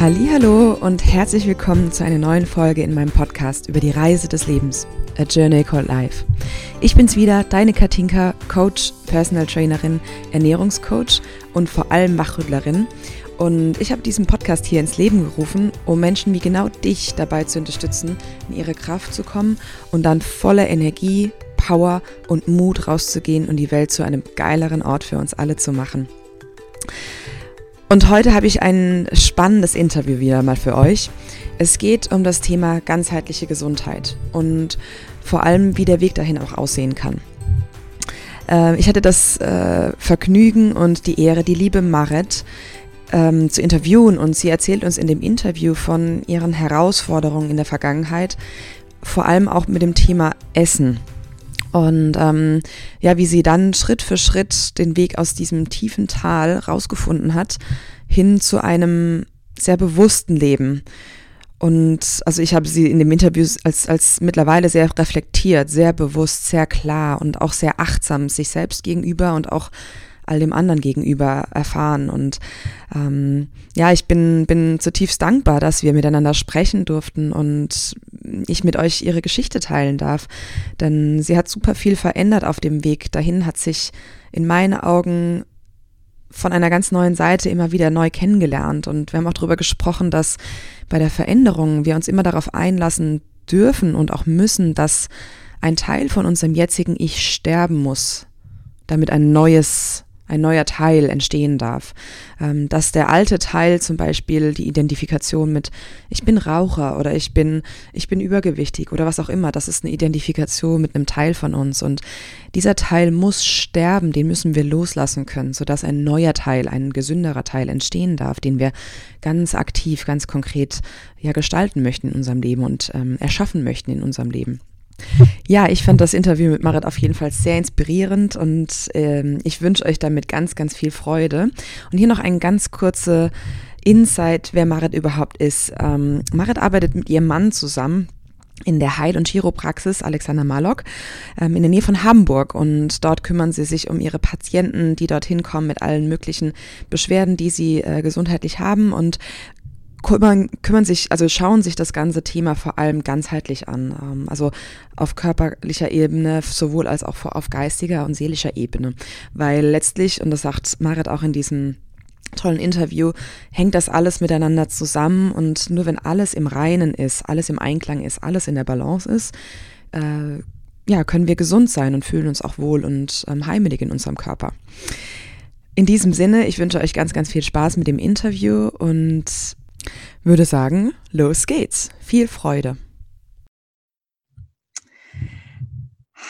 Hallo und herzlich willkommen zu einer neuen Folge in meinem Podcast über die Reise des Lebens, A Journey Called Life. Ich bin's wieder, deine Katinka, Coach, Personal Trainerin, Ernährungscoach und vor allem Wachrüttlerin. Und ich habe diesen Podcast hier ins Leben gerufen, um Menschen wie genau dich dabei zu unterstützen, in ihre Kraft zu kommen und dann voller Energie, Power und Mut rauszugehen und die Welt zu einem geileren Ort für uns alle zu machen. Und heute habe ich ein spannendes Interview wieder mal für euch. Es geht um das Thema ganzheitliche Gesundheit und vor allem, wie der Weg dahin auch aussehen kann. Äh, ich hatte das äh, Vergnügen und die Ehre, die liebe Maret ähm, zu interviewen und sie erzählt uns in dem Interview von ihren Herausforderungen in der Vergangenheit, vor allem auch mit dem Thema Essen. Und ähm, ja, wie sie dann Schritt für Schritt den Weg aus diesem tiefen Tal rausgefunden hat, hin zu einem sehr bewussten Leben. Und also ich habe sie in dem Interview als, als mittlerweile sehr reflektiert, sehr bewusst, sehr klar und auch sehr achtsam sich selbst gegenüber und auch all dem anderen gegenüber erfahren. Und ähm, ja, ich bin, bin zutiefst dankbar, dass wir miteinander sprechen durften und ich mit euch ihre Geschichte teilen darf. Denn sie hat super viel verändert auf dem Weg dahin, hat sich in meinen Augen von einer ganz neuen Seite immer wieder neu kennengelernt. Und wir haben auch darüber gesprochen, dass bei der Veränderung wir uns immer darauf einlassen dürfen und auch müssen, dass ein Teil von unserem jetzigen Ich sterben muss, damit ein neues ein neuer Teil entstehen darf. Ähm, dass der alte Teil zum Beispiel die Identifikation mit ich bin Raucher oder ich bin, ich bin übergewichtig oder was auch immer, das ist eine Identifikation mit einem Teil von uns. Und dieser Teil muss sterben, den müssen wir loslassen können, sodass ein neuer Teil, ein gesünderer Teil entstehen darf, den wir ganz aktiv, ganz konkret ja gestalten möchten in unserem Leben und ähm, erschaffen möchten in unserem Leben. Ja, ich fand das Interview mit Marit auf jeden Fall sehr inspirierend und ähm, ich wünsche euch damit ganz, ganz viel Freude. Und hier noch ein ganz kurzer Insight, wer Marit überhaupt ist. Ähm, Marit arbeitet mit ihrem Mann zusammen in der Heil- und Chiropraxis Alexander Malok ähm, in der Nähe von Hamburg und dort kümmern sie sich um ihre Patienten, die dorthin kommen mit allen möglichen Beschwerden, die sie äh, gesundheitlich haben und kümmern, kümmern sich, also schauen sich das ganze Thema vor allem ganzheitlich an. Ähm, also auf körperlicher Ebene, sowohl als auch auf geistiger und seelischer Ebene. Weil letztlich, und das sagt Marit auch in diesem tollen Interview, hängt das alles miteinander zusammen und nur wenn alles im Reinen ist, alles im Einklang ist, alles in der Balance ist, äh, ja, können wir gesund sein und fühlen uns auch wohl und ähm, heimelig in unserem Körper. In diesem Sinne, ich wünsche euch ganz, ganz viel Spaß mit dem Interview und würde sagen, los geht's. Viel Freude.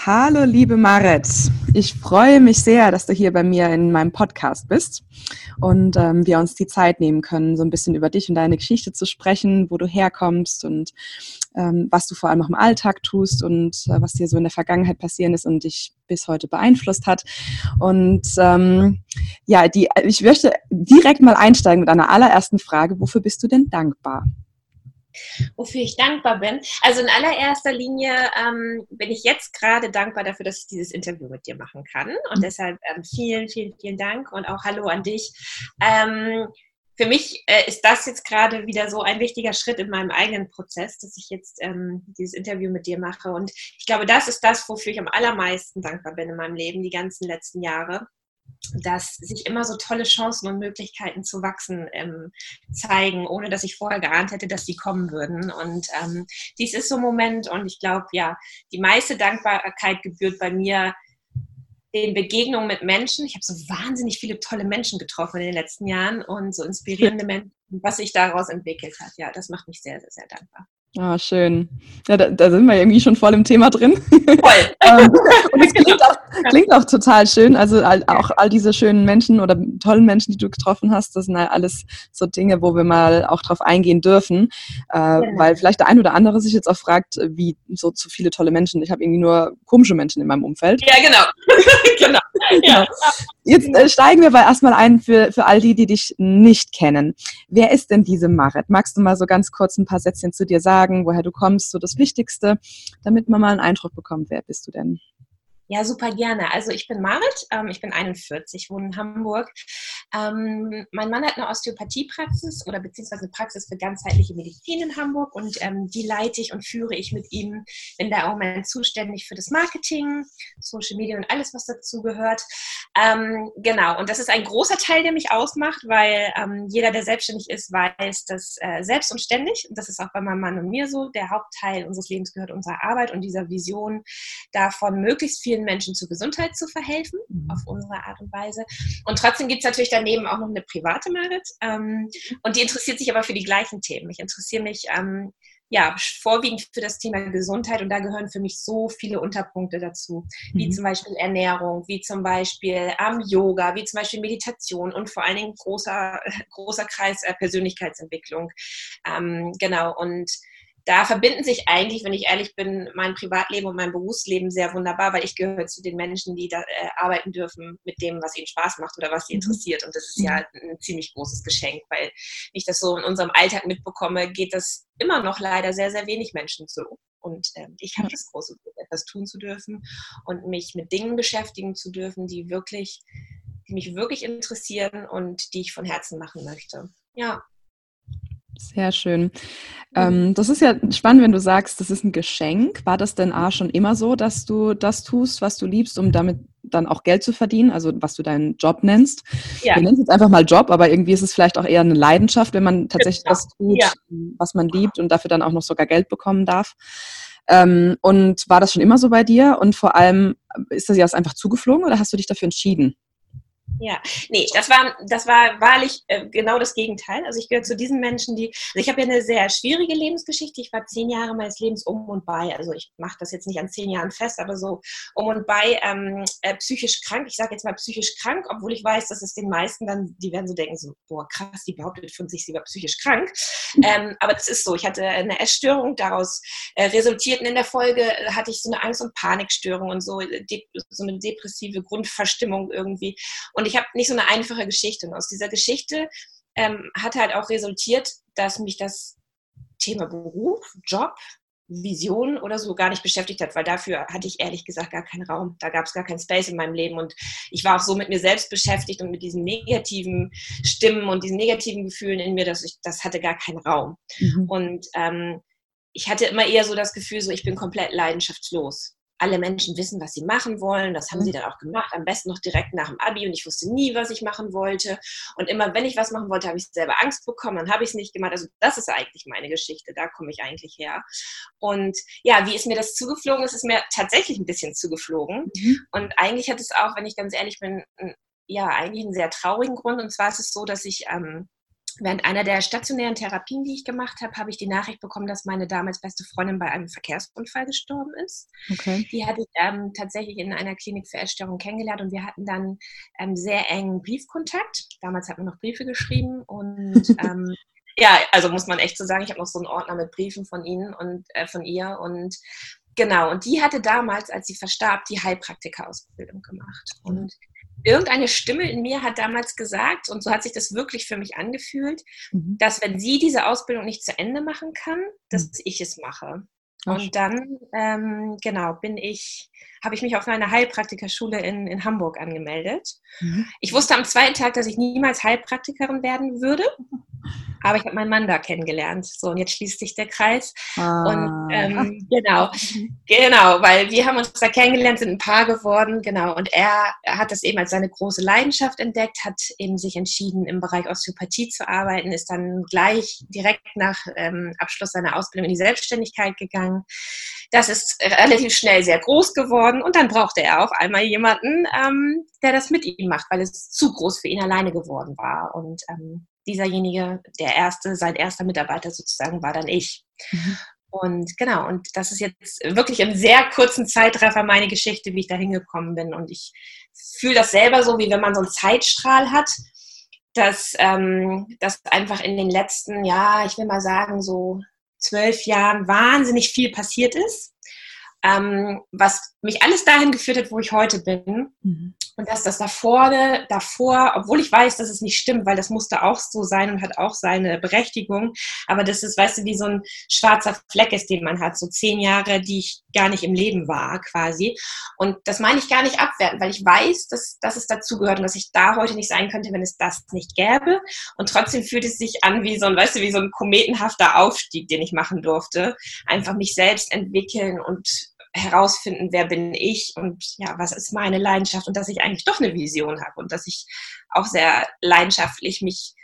Hallo, liebe Marit. Ich freue mich sehr, dass du hier bei mir in meinem Podcast bist und ähm, wir uns die Zeit nehmen können, so ein bisschen über dich und deine Geschichte zu sprechen, wo du herkommst und ähm, was du vor allem auch im Alltag tust und äh, was dir so in der Vergangenheit passiert ist und dich bis heute beeinflusst hat. Und ähm, ja, die, ich möchte direkt mal einsteigen mit einer allerersten Frage. Wofür bist du denn dankbar? Wofür ich dankbar bin. Also in allererster Linie ähm, bin ich jetzt gerade dankbar dafür, dass ich dieses Interview mit dir machen kann. Und mhm. deshalb ähm, vielen, vielen, vielen Dank und auch Hallo an dich. Ähm, für mich äh, ist das jetzt gerade wieder so ein wichtiger Schritt in meinem eigenen Prozess, dass ich jetzt ähm, dieses Interview mit dir mache. Und ich glaube, das ist das, wofür ich am allermeisten dankbar bin in meinem Leben, die ganzen letzten Jahre dass sich immer so tolle Chancen und Möglichkeiten zu wachsen ähm, zeigen, ohne dass ich vorher geahnt hätte, dass die kommen würden. Und ähm, dies ist so ein Moment und ich glaube, ja, die meiste Dankbarkeit gebührt bei mir den Begegnungen mit Menschen. Ich habe so wahnsinnig viele tolle Menschen getroffen in den letzten Jahren und so inspirierende Menschen, was sich daraus entwickelt hat. Ja, das macht mich sehr, sehr, sehr dankbar. Ah, schön. Ja, da, da, sind wir irgendwie schon voll im Thema drin. Voll. Ähm, und es klingt auch, klingt auch, total schön. Also all, auch all diese schönen Menschen oder tollen Menschen, die du getroffen hast, das sind halt alles so Dinge, wo wir mal auch drauf eingehen dürfen. Äh, ja. Weil vielleicht der ein oder andere sich jetzt auch fragt, wie so zu viele tolle Menschen. Ich habe irgendwie nur komische Menschen in meinem Umfeld. Ja, genau. genau. Ja. Jetzt äh, steigen wir aber erstmal ein für, für all die, die dich nicht kennen. Wer ist denn diese Marit? Magst du mal so ganz kurz ein paar Sätzchen zu dir sagen, woher du kommst, so das Wichtigste, damit man mal einen Eindruck bekommt, wer bist du denn? Ja, super gerne. Also ich bin Marit, ähm, ich bin 41, wohne in Hamburg, Ähm, mein Mann hat eine Osteopathiepraxis oder beziehungsweise eine Praxis für ganzheitliche Medizin in Hamburg und ähm, die leite ich und führe ich mit ihm. Bin da im Moment zuständig für das Marketing, Social Media und alles, was dazu gehört. Ähm, genau, und das ist ein großer Teil, der mich ausmacht, weil ähm, jeder, der selbstständig ist, weiß, dass äh, selbst und ständig, und das ist auch bei meinem Mann und mir so, der Hauptteil unseres Lebens gehört unserer Arbeit und dieser Vision, davon möglichst vielen Menschen zur Gesundheit zu verhelfen, mhm. auf unsere Art und Weise. Und trotzdem gibt es natürlich daneben auch noch eine private Merit ähm, und die interessiert sich aber für die gleichen Themen. Ich interessiere mich ähm, ja, vorwiegend für das Thema Gesundheit und da gehören für mich so viele Unterpunkte dazu, wie mhm. zum Beispiel Ernährung, wie zum Beispiel ähm, Yoga, wie zum Beispiel Meditation und vor allen Dingen großer, großer Kreis äh, Persönlichkeitsentwicklung. Ähm, genau, und da verbinden sich eigentlich, wenn ich ehrlich bin, mein Privatleben und mein Berufsleben sehr wunderbar, weil ich gehöre zu den Menschen, die da äh, arbeiten dürfen mit dem, was ihnen Spaß macht oder was sie mhm. interessiert. Und das ist ja mhm. ein ziemlich großes Geschenk, weil ich das so in unserem Alltag mitbekomme, geht das immer noch leider sehr, sehr wenig Menschen so. Und ähm, ich habe das große Glück, etwas tun zu dürfen und mich mit Dingen beschäftigen zu dürfen, die wirklich, die mich wirklich interessieren und die ich von Herzen machen möchte. Ja. Sehr schön. Ähm, das ist ja spannend, wenn du sagst, das ist ein Geschenk. War das denn A schon immer so, dass du das tust, was du liebst, um damit dann auch Geld zu verdienen, also was du deinen Job nennst? Ja. Wir nennen es jetzt einfach mal Job, aber irgendwie ist es vielleicht auch eher eine Leidenschaft, wenn man tatsächlich genau. das tut, ja. was man liebt und dafür dann auch noch sogar Geld bekommen darf. Ähm, und war das schon immer so bei dir? Und vor allem, ist das jetzt einfach zugeflogen oder hast du dich dafür entschieden? Ja, nee, das war, das war wahrlich äh, genau das Gegenteil. Also ich gehöre zu diesen Menschen, die, also ich habe ja eine sehr schwierige Lebensgeschichte. Ich war zehn Jahre meines Lebens um und bei, also ich mache das jetzt nicht an zehn Jahren fest, aber so um und bei ähm, äh, psychisch krank. Ich sage jetzt mal psychisch krank, obwohl ich weiß, dass es den meisten dann, die werden so denken, so, boah, krass, die behauptet von sich, sie war psychisch krank. Ähm, aber das ist so. Ich hatte eine Essstörung, daraus äh, resultierten in der Folge, hatte ich so eine Angst- und Panikstörung und so, äh, so eine depressive Grundverstimmung irgendwie. Und ich habe nicht so eine einfache Geschichte. Und aus dieser Geschichte ähm, hat halt auch resultiert, dass mich das Thema Beruf, Job, Vision oder so gar nicht beschäftigt hat, weil dafür hatte ich ehrlich gesagt gar keinen Raum. Da gab es gar keinen Space in meinem Leben und ich war auch so mit mir selbst beschäftigt und mit diesen negativen Stimmen und diesen negativen Gefühlen in mir, dass ich, das hatte gar keinen Raum. Mhm. Und ähm, ich hatte immer eher so das Gefühl, so ich bin komplett leidenschaftslos alle Menschen wissen, was sie machen wollen. Das haben sie mhm. dann auch gemacht, am besten noch direkt nach dem Abi und ich wusste nie, was ich machen wollte. Und immer, wenn ich was machen wollte, habe ich selber Angst bekommen, dann habe ich es nicht gemacht. Also das ist eigentlich meine Geschichte, da komme ich eigentlich her. Und ja, wie ist mir das zugeflogen? Es ist mir tatsächlich ein bisschen zugeflogen. Mhm. Und eigentlich hat es auch, wenn ich ganz ehrlich bin, ja, eigentlich einen sehr traurigen Grund. Und zwar ist es so, dass ich ähm, Während einer der stationären Therapien, die ich gemacht habe, habe ich die Nachricht bekommen, dass meine damals beste Freundin bei einem Verkehrsunfall gestorben ist. Okay. Die hatte ich ähm, tatsächlich in einer Klinik für Essstörungen kennengelernt und wir hatten dann ähm, sehr engen Briefkontakt. Damals hat man noch Briefe geschrieben und ähm, ja, also muss man echt so sagen, ich habe noch so einen Ordner mit Briefen von ihnen und äh, von ihr und genau, und die hatte damals, als sie verstarb, die Heilpraktika-Ausbildung gemacht. Und irgendeine Stimme in mir hat damals gesagt, und so hat sich das wirklich für mich angefühlt, mhm. dass wenn sie diese Ausbildung nicht zu Ende machen kann, dass mhm. ich es mache. Ach. Und dann, ähm, genau, bin ich, habe ich mich auf eine Heilpraktikerschule in, in Hamburg angemeldet. Mhm. Ich wusste am zweiten Tag, dass ich niemals Heilpraktikerin werden würde. Aber ich habe meinen Mann da kennengelernt. So, und jetzt schließt sich der Kreis. Ah. Und ähm, genau, genau, weil wir haben uns da kennengelernt, sind ein Paar geworden, genau. Und er, hat das eben als seine große Leidenschaft entdeckt, hat eben sich entschieden, im Bereich Osteopathie zu arbeiten, ist dann gleich direkt nach ähm, Abschluss seiner Ausbildung in die Selbstständigkeit gegangen. Das ist relativ schnell sehr groß geworden und dann brauchte er auf einmal jemanden, ähm, der das mit ihm macht, weil es zu groß für ihn alleine geworden war. Und ähm, dieserjenige, der erste, sein erster Mitarbeiter sozusagen war dann ich. Mhm. Und genau, und das ist jetzt wirklich im sehr kurzen Zeitraffer meine Geschichte, wie ich da hingekommen bin. Und ich fühle das selber so, wie wenn man so einen Zeitstrahl hat, dass, ähm, dass einfach in den letzten, ja, ich will mal sagen, so zwölf Jahren wahnsinnig viel passiert ist, ähm, was mich alles dahin geführt hat, wo ich heute bin. Mhm. Und dass das da vorne, davor, obwohl ich weiß, dass es nicht stimmt, weil das musste auch so sein und hat auch seine Berechtigung, aber das ist, weißt du, wie so ein schwarzer Fleck ist, den man hat, so zehn Jahre, die ich gar nicht im Leben war, quasi. Und das meine ich gar nicht abwerten, weil ich weiß, dass, dass es dazugehört und dass ich da heute nicht sein könnte, wenn es das nicht gäbe. Und trotzdem fühlt es sich an wie so ein, weißt du, wie so ein kometenhafter Aufstieg, den ich machen durfte. Einfach mich selbst entwickeln und herausfinden, wer bin ich und ja, was ist meine Leidenschaft und dass ich eigentlich doch eine Vision habe und dass ich auch sehr leidenschaftlich mich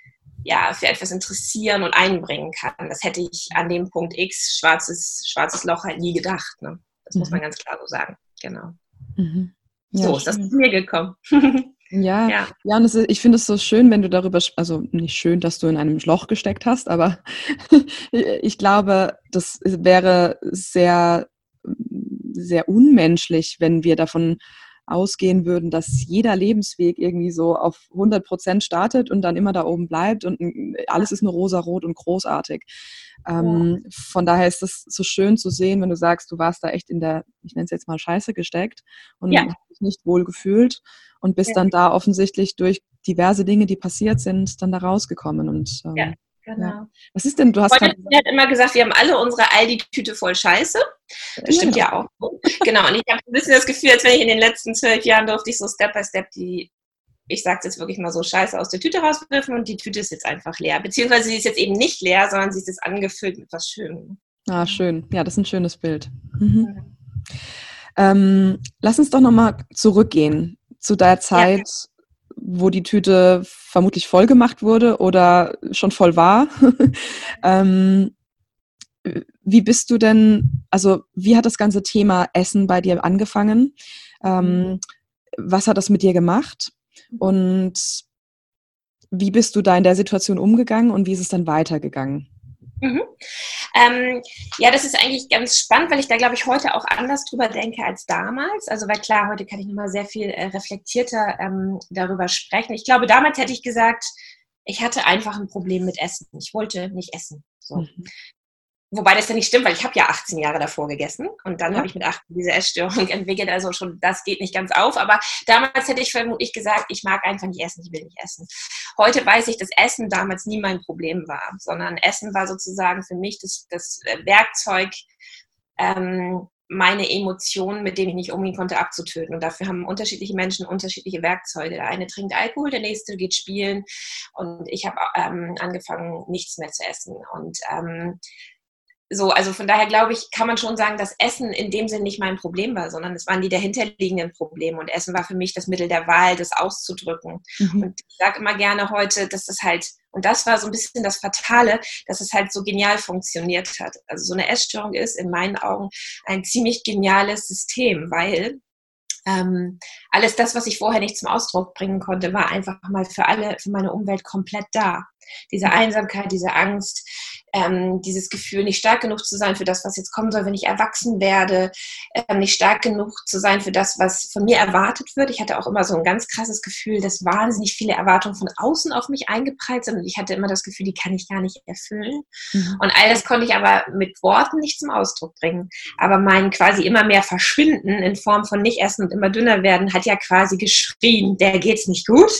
ja, für etwas interessieren und einbringen kann. Das hätte ich an dem Punkt X, schwarzes, schwarzes Loch, halt nie gedacht. Ne? Das mhm. muss man ganz klar so sagen. Genau. Mhm. Ja, so ist das zu mir gekommen. Ja, ja, ja. und ist, ich finde es so schön, wenn du darüber, also nicht schön, dass du in einem Loch gesteckt hast, aber ich glaube, das wäre sehr, sehr unmenschlich, wenn wir davon ausgehen würden, dass jeder Lebensweg irgendwie so auf 100 Prozent startet und dann immer da oben bleibt und alles ist nur rosarot und großartig. Ähm, ja. Von daher ist es so schön zu sehen, wenn du sagst, du warst da echt in der, ich nenne es jetzt mal Scheiße gesteckt und ja. hast dich nicht wohl gefühlt und bist ja. dann da offensichtlich durch diverse Dinge, die passiert sind, dann da rausgekommen und ähm, ja. Genau. Ja. Was ist denn, du hast Freundin hat immer gesagt, wir haben alle unsere Aldi-Tüte voll Scheiße. Das stimmt ja auch. genau, und ich habe ein bisschen das Gefühl, als wenn ich in den letzten zwölf Jahren durfte ich so Step by Step die, ich sage jetzt wirklich mal so, Scheiße aus der Tüte rauswerfen und die Tüte ist jetzt einfach leer. Beziehungsweise sie ist jetzt eben nicht leer, sondern sie ist jetzt angefüllt mit was Schönem. Ah, schön. Ja, das ist ein schönes Bild. Mhm. Ähm, lass uns doch nochmal zurückgehen zu der Zeit, ja wo die Tüte vermutlich voll gemacht wurde oder schon voll war. ähm, wie bist du denn, also wie hat das ganze Thema Essen bei dir angefangen? Ähm, was hat das mit dir gemacht? Und wie bist du da in der Situation umgegangen und wie ist es dann weitergegangen? Mhm. Ähm, ja, das ist eigentlich ganz spannend, weil ich da, glaube ich, heute auch anders drüber denke als damals. Also, weil klar, heute kann ich nochmal sehr viel äh, reflektierter ähm, darüber sprechen. Ich glaube, damals hätte ich gesagt, ich hatte einfach ein Problem mit Essen. Ich wollte nicht essen. So. Mhm. Wobei das ja nicht stimmt, weil ich habe ja 18 Jahre davor gegessen und dann ja. habe ich mit 18 diese Essstörung entwickelt. Also schon, das geht nicht ganz auf. Aber damals hätte ich vermutlich gesagt, ich mag einfach nicht essen, ich will nicht essen. Heute weiß ich, dass Essen damals nie mein Problem war, sondern Essen war sozusagen für mich das, das äh, Werkzeug, ähm, meine Emotionen, mit denen ich nicht umgehen konnte, abzutöten. Und dafür haben unterschiedliche Menschen unterschiedliche Werkzeuge. Der eine trinkt Alkohol, der nächste geht spielen. Und ich habe ähm, angefangen, nichts mehr zu essen. Und ähm, so, also von daher glaube ich, kann man schon sagen, dass Essen in dem Sinn nicht mein Problem war, sondern es waren die dahinterliegenden Probleme. Und Essen war für mich das Mittel der Wahl, das auszudrücken. Mhm. Und ich sage immer gerne heute, dass das halt, und das war so ein bisschen das Fatale, dass es halt so genial funktioniert hat. Also so eine Essstörung ist in meinen Augen ein ziemlich geniales System, weil ähm, alles das, was ich vorher nicht zum Ausdruck bringen konnte, war einfach mal für alle, für meine Umwelt komplett da. Diese Einsamkeit, diese Angst, ähm, dieses Gefühl, nicht stark genug zu sein für das, was jetzt kommen soll, wenn ich erwachsen werde, ähm, nicht stark genug zu sein für das, was von mir erwartet wird. Ich hatte auch immer so ein ganz krasses Gefühl, dass wahnsinnig viele Erwartungen von außen auf mich eingeprallt sind und ich hatte immer das Gefühl, die kann ich gar nicht erfüllen. Mhm. Und all das konnte ich aber mit Worten nicht zum Ausdruck bringen. Aber mein quasi immer mehr Verschwinden in Form von nicht essen und immer dünner werden hat ja quasi geschrien, der geht's nicht gut,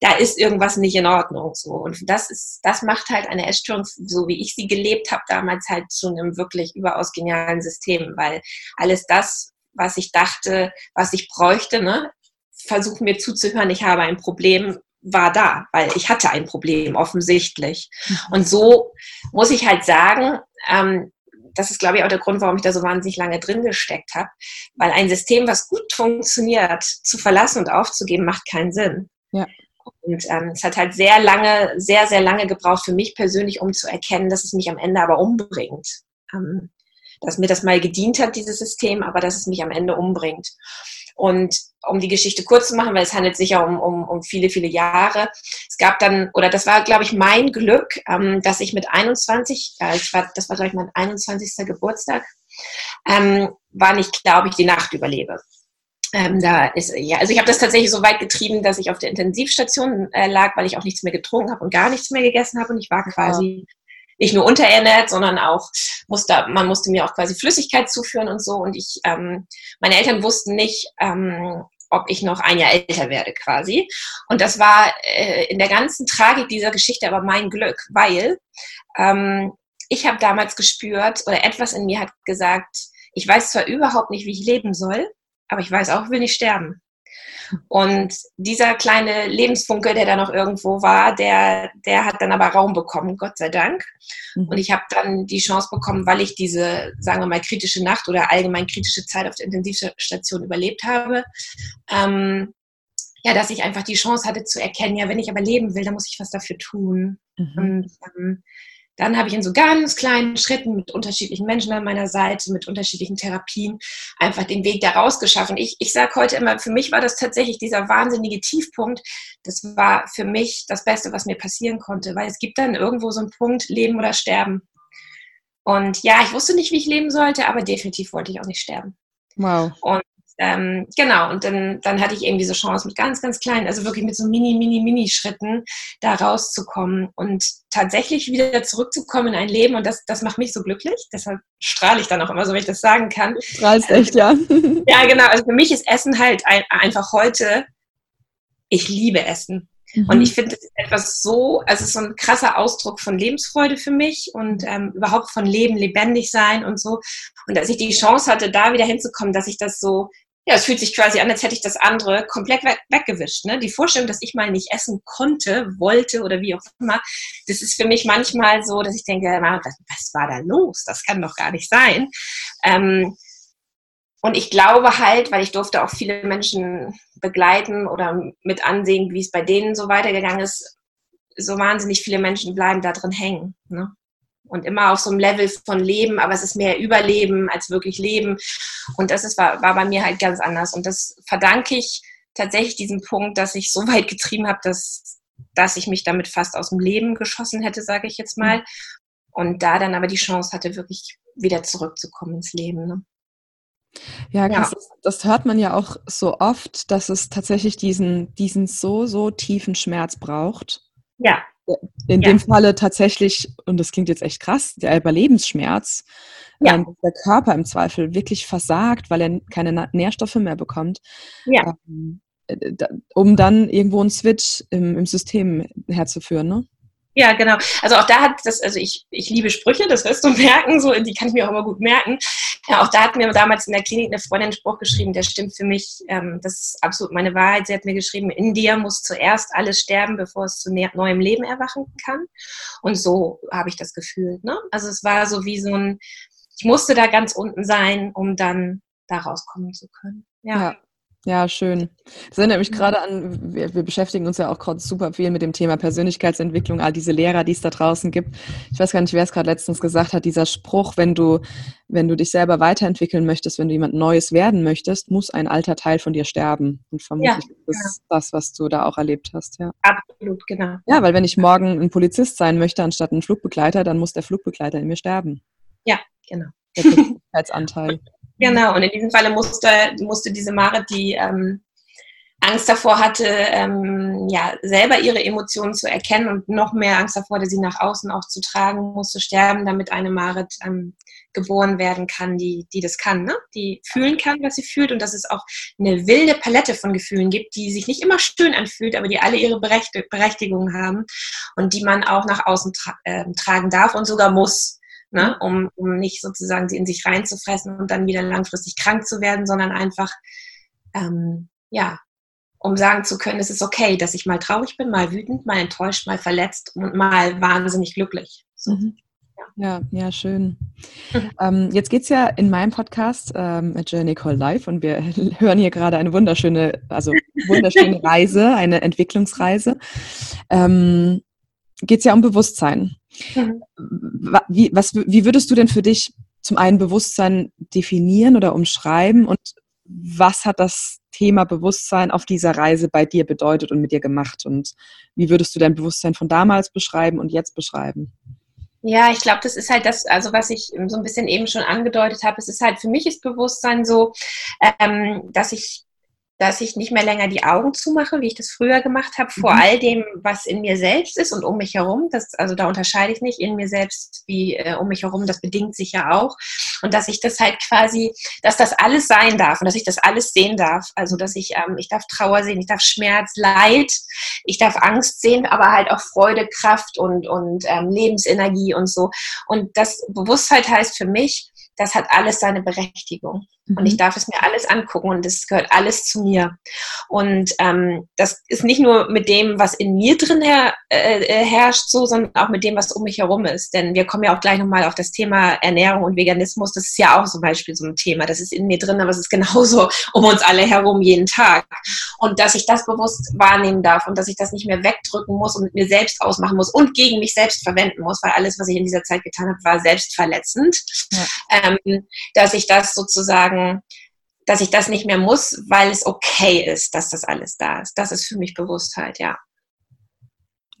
da ist irgendwas nicht in Ordnung so. Und das ist, das macht halt eine Essstörung, so wie ich sie gelebt habe, damals halt zu einem wirklich überaus genialen System, weil alles das, was ich dachte, was ich bräuchte, ne, versuchen mir zuzuhören, ich habe ein Problem, war da, weil ich hatte ein Problem, offensichtlich. Mhm. Und so muss ich halt sagen, ähm, das ist, glaube ich, auch der Grund, warum ich da so wahnsinnig lange drin gesteckt habe, weil ein System, was gut funktioniert, zu verlassen und aufzugeben, macht keinen Sinn. Ja. Und ähm, es hat halt sehr lange, sehr, sehr lange gebraucht für mich persönlich, um zu erkennen, dass es mich am Ende aber umbringt. Ähm, dass mir das mal gedient hat, dieses System, aber dass es mich am Ende umbringt. Und um die Geschichte kurz zu machen, weil es handelt sich ja um, um, um viele, viele Jahre. Es gab dann, oder das war, glaube ich, mein Glück, ähm, dass ich mit 21, ja, ich war, das war, glaube ich, mein 21. Geburtstag, ähm, war nicht ob ich die Nacht überlebe. Ähm, da ist, ja, also ich habe das tatsächlich so weit getrieben, dass ich auf der Intensivstation äh, lag, weil ich auch nichts mehr getrunken habe und gar nichts mehr gegessen habe und ich war quasi ja. nicht nur unterernährt, sondern auch musste, man musste mir auch quasi Flüssigkeit zuführen und so und ich, ähm, meine Eltern wussten nicht, ähm, ob ich noch ein Jahr älter werde quasi. Und das war äh, in der ganzen Tragik dieser Geschichte aber mein Glück, weil ähm, ich habe damals gespürt oder etwas in mir hat gesagt, ich weiß zwar überhaupt nicht, wie ich leben soll, aber ich weiß auch, ich will nicht sterben. Und dieser kleine Lebensfunke, der da noch irgendwo war, der, der hat dann aber Raum bekommen, Gott sei Dank. Mhm. Und ich habe dann die Chance bekommen, weil ich diese, sagen wir mal, kritische Nacht oder allgemein kritische Zeit auf der Intensivstation überlebt habe, ähm, ja, dass ich einfach die Chance hatte zu erkennen, ja, wenn ich aber leben will, dann muss ich was dafür tun. Mhm. Und ähm, dann habe ich in so ganz kleinen Schritten mit unterschiedlichen Menschen an meiner Seite, mit unterschiedlichen Therapien einfach den Weg daraus geschaffen. Ich, ich sage heute immer, für mich war das tatsächlich dieser wahnsinnige Tiefpunkt. Das war für mich das Beste, was mir passieren konnte, weil es gibt dann irgendwo so einen Punkt, Leben oder Sterben. Und ja, ich wusste nicht, wie ich leben sollte, aber definitiv wollte ich auch nicht sterben. Wow. Und ähm, genau, und dann, dann hatte ich eben diese Chance mit ganz, ganz kleinen, also wirklich mit so mini, mini, mini Schritten da rauszukommen und tatsächlich wieder zurückzukommen in ein Leben und das, das macht mich so glücklich. Deshalb strahle ich dann auch immer so, wenn ich das sagen kann. Strahlst echt, ja. ja, genau. Also für mich ist Essen halt ein, einfach heute, ich liebe Essen. Mhm. Und ich finde, es etwas so, also es ist so ein krasser Ausdruck von Lebensfreude für mich und ähm, überhaupt von Leben, lebendig sein und so. Und dass ich die Chance hatte, da wieder hinzukommen, dass ich das so ja, es fühlt sich quasi an, als hätte ich das andere komplett weg, weggewischt. Ne? Die Vorstellung, dass ich mal nicht essen konnte, wollte oder wie auch immer, das ist für mich manchmal so, dass ich denke, was, war da los? Das kann doch gar nicht sein. Ähm, und ich glaube halt, weil ich durfte auch viele Menschen begleiten oder mit ansehen, wie es bei denen so weitergegangen ist, so wahnsinnig viele Menschen bleiben da drin hängen. Ne? Und immer auf so einem Level von Leben, aber es ist mehr Überleben als wirklich Leben. Und das ist, war, war bei mir halt ganz anders. Und das verdanke ich tatsächlich diesem Punkt, dass ich so weit getrieben habe, dass, dass ich mich damit fast aus dem Leben geschossen hätte, sage ich jetzt mal. Und da dann aber die Chance hatte, wirklich wieder zurückzukommen ins Leben. Ne? Ja, ja. Das, das, hört man ja auch so oft, dass es tatsächlich diesen, diesen so, so tiefen Schmerz braucht. Ja in ja. dem Falle tatsächlich, und das klingt jetzt echt krass, der Überlebensschmerz, ja. ähm, der Körper im Zweifel wirklich versagt, weil er keine Nährstoffe mehr bekommt, ja. ähm, äh, um dann irgendwo einen Switch im, im System herzuführen. Ne? Ja, genau. Also auch da hat das, also ich, ich liebe Sprüche, das wirst du merken, so, die kann ich mir auch immer gut merken. Ja, auch da hat mir damals in der Klinik eine Freundin einen Spruch geschrieben, der stimmt für mich, ähm, das ist absolut meine Wahrheit. Sie hat mir geschrieben, in dir muss zuerst alles sterben, bevor es zu neuem Leben erwachen kann. Und so habe ich das gefühlt. Ne? Also es war so wie so ein, ich musste da ganz unten sein, um dann da rauskommen zu können. ja. ja. Ja, schön. Das erinnert mich gerade an, wir, wir, beschäftigen uns ja auch gerade super viel mit dem Thema Persönlichkeitsentwicklung, all diese Lehrer, die es da draußen gibt. Ich weiß gar nicht, wer es gerade letztens gesagt hat, dieser Spruch, wenn du, wenn du dich selber weiterentwickeln möchtest, wenn du jemand Neues werden möchtest, muss ein alter Teil von dir sterben. Und vermutlich ja, ist das genau. das, was du da auch erlebt hast, ja. Absolut, genau. Ja, weil wenn ich morgen ein Polizist sein möchte anstatt ein Flugbegleiter, dann muss der Flugbegleiter in mir sterben. Ja, genau. Der Persönlichkeitsanteil. Genau, und in diesem Falle musste, musste diese Marit, die ähm, Angst davor hatte, ähm, ja, selber ihre Emotionen zu erkennen und noch mehr Angst davor hatte, sie nach außen auch zu tragen, musste sterben, damit eine Marit ähm, geboren werden kann, die, die das kann, ne? die fühlen kann, was sie fühlt und dass es auch eine wilde Palette von Gefühlen gibt, die sich nicht immer schön anfühlt, aber die alle ihre Berechtigung haben und die man auch nach außen tra äh, tragen darf und sogar muss ne? um, um nicht sozusagen sie in sich reinzufressen und dann wieder langfristig krank zu werden, sondern einfach, ähm, ja, um sagen zu können, es ist okay, dass ich mal traurig bin, mal wütend, mal enttäuscht, mal verletzt und mal wahnsinnig glücklich. So. Mhm. Ja, ja, schön. Mhm. Ähm, jetzt geht es ja in meinem Podcast ähm, Journey Called Life und wir hören hier gerade eine wunderschöne, also wunderschöne Reise, eine Entwicklungsreise. Ähm, geht es ja um Bewusstsein. Mhm. Wie, was, wie würdest du denn für dich zum einen Bewusstsein definieren oder umschreiben und was hat das Thema Bewusstsein auf dieser Reise bei dir bedeutet und mit dir gemacht und wie würdest du dein Bewusstsein von damals beschreiben und jetzt beschreiben? Ja, ich glaube, das ist halt das, also was ich so ein bisschen eben schon angedeutet habe, es ist halt für mich ist Bewusstsein so, ähm, dass ich dass ich nicht mehr länger die Augen zumache, wie ich das früher gemacht habe, vor mhm. all dem, was in mir selbst ist und um mich herum. Das, also da unterscheide ich nicht in mir selbst wie äh, um mich herum. Das bedingt sich ja auch. Und dass ich das halt quasi, dass das alles sein darf und dass ich das alles sehen darf. Also dass ich, ähm, ich darf Trauer sehen, ich darf Schmerz, Leid, ich darf Angst sehen, aber halt auch Freude, Kraft und, und ähm, Lebensenergie und so. Und das Bewusstheit heißt für mich, das hat alles seine Berechtigung. Mhm. Und ich mhm. darf es mir alles angucken und es gehört alles zu mir. Und ähm, das ist nicht nur mit dem, was in mir drin her, äh, äh, herrscht, so, sondern auch mit dem, was um mich herum ist. Denn wir kommen ja auch gleich nochmal auf das Thema Ernährung und Veganismus. Das ist ja auch zum Beispiel so ein Thema. Das ist in mir drin, aber es ist genauso um uns alle herum jeden Tag. Und dass ich das bewusst wahrnehmen darf und dass ich das nicht mehr wegdrücken muss und mit mir selbst ausmachen muss und gegen mich selbst verwenden muss, weil alles, was ich in dieser Zeit getan habe, war selbstverletzend. Ja. Ähm, dass ich das sozusagen sagen, dass ich das nicht mehr muss, weil es okay ist, dass das alles da ist. Das ist für mich Bewusstheit, ja.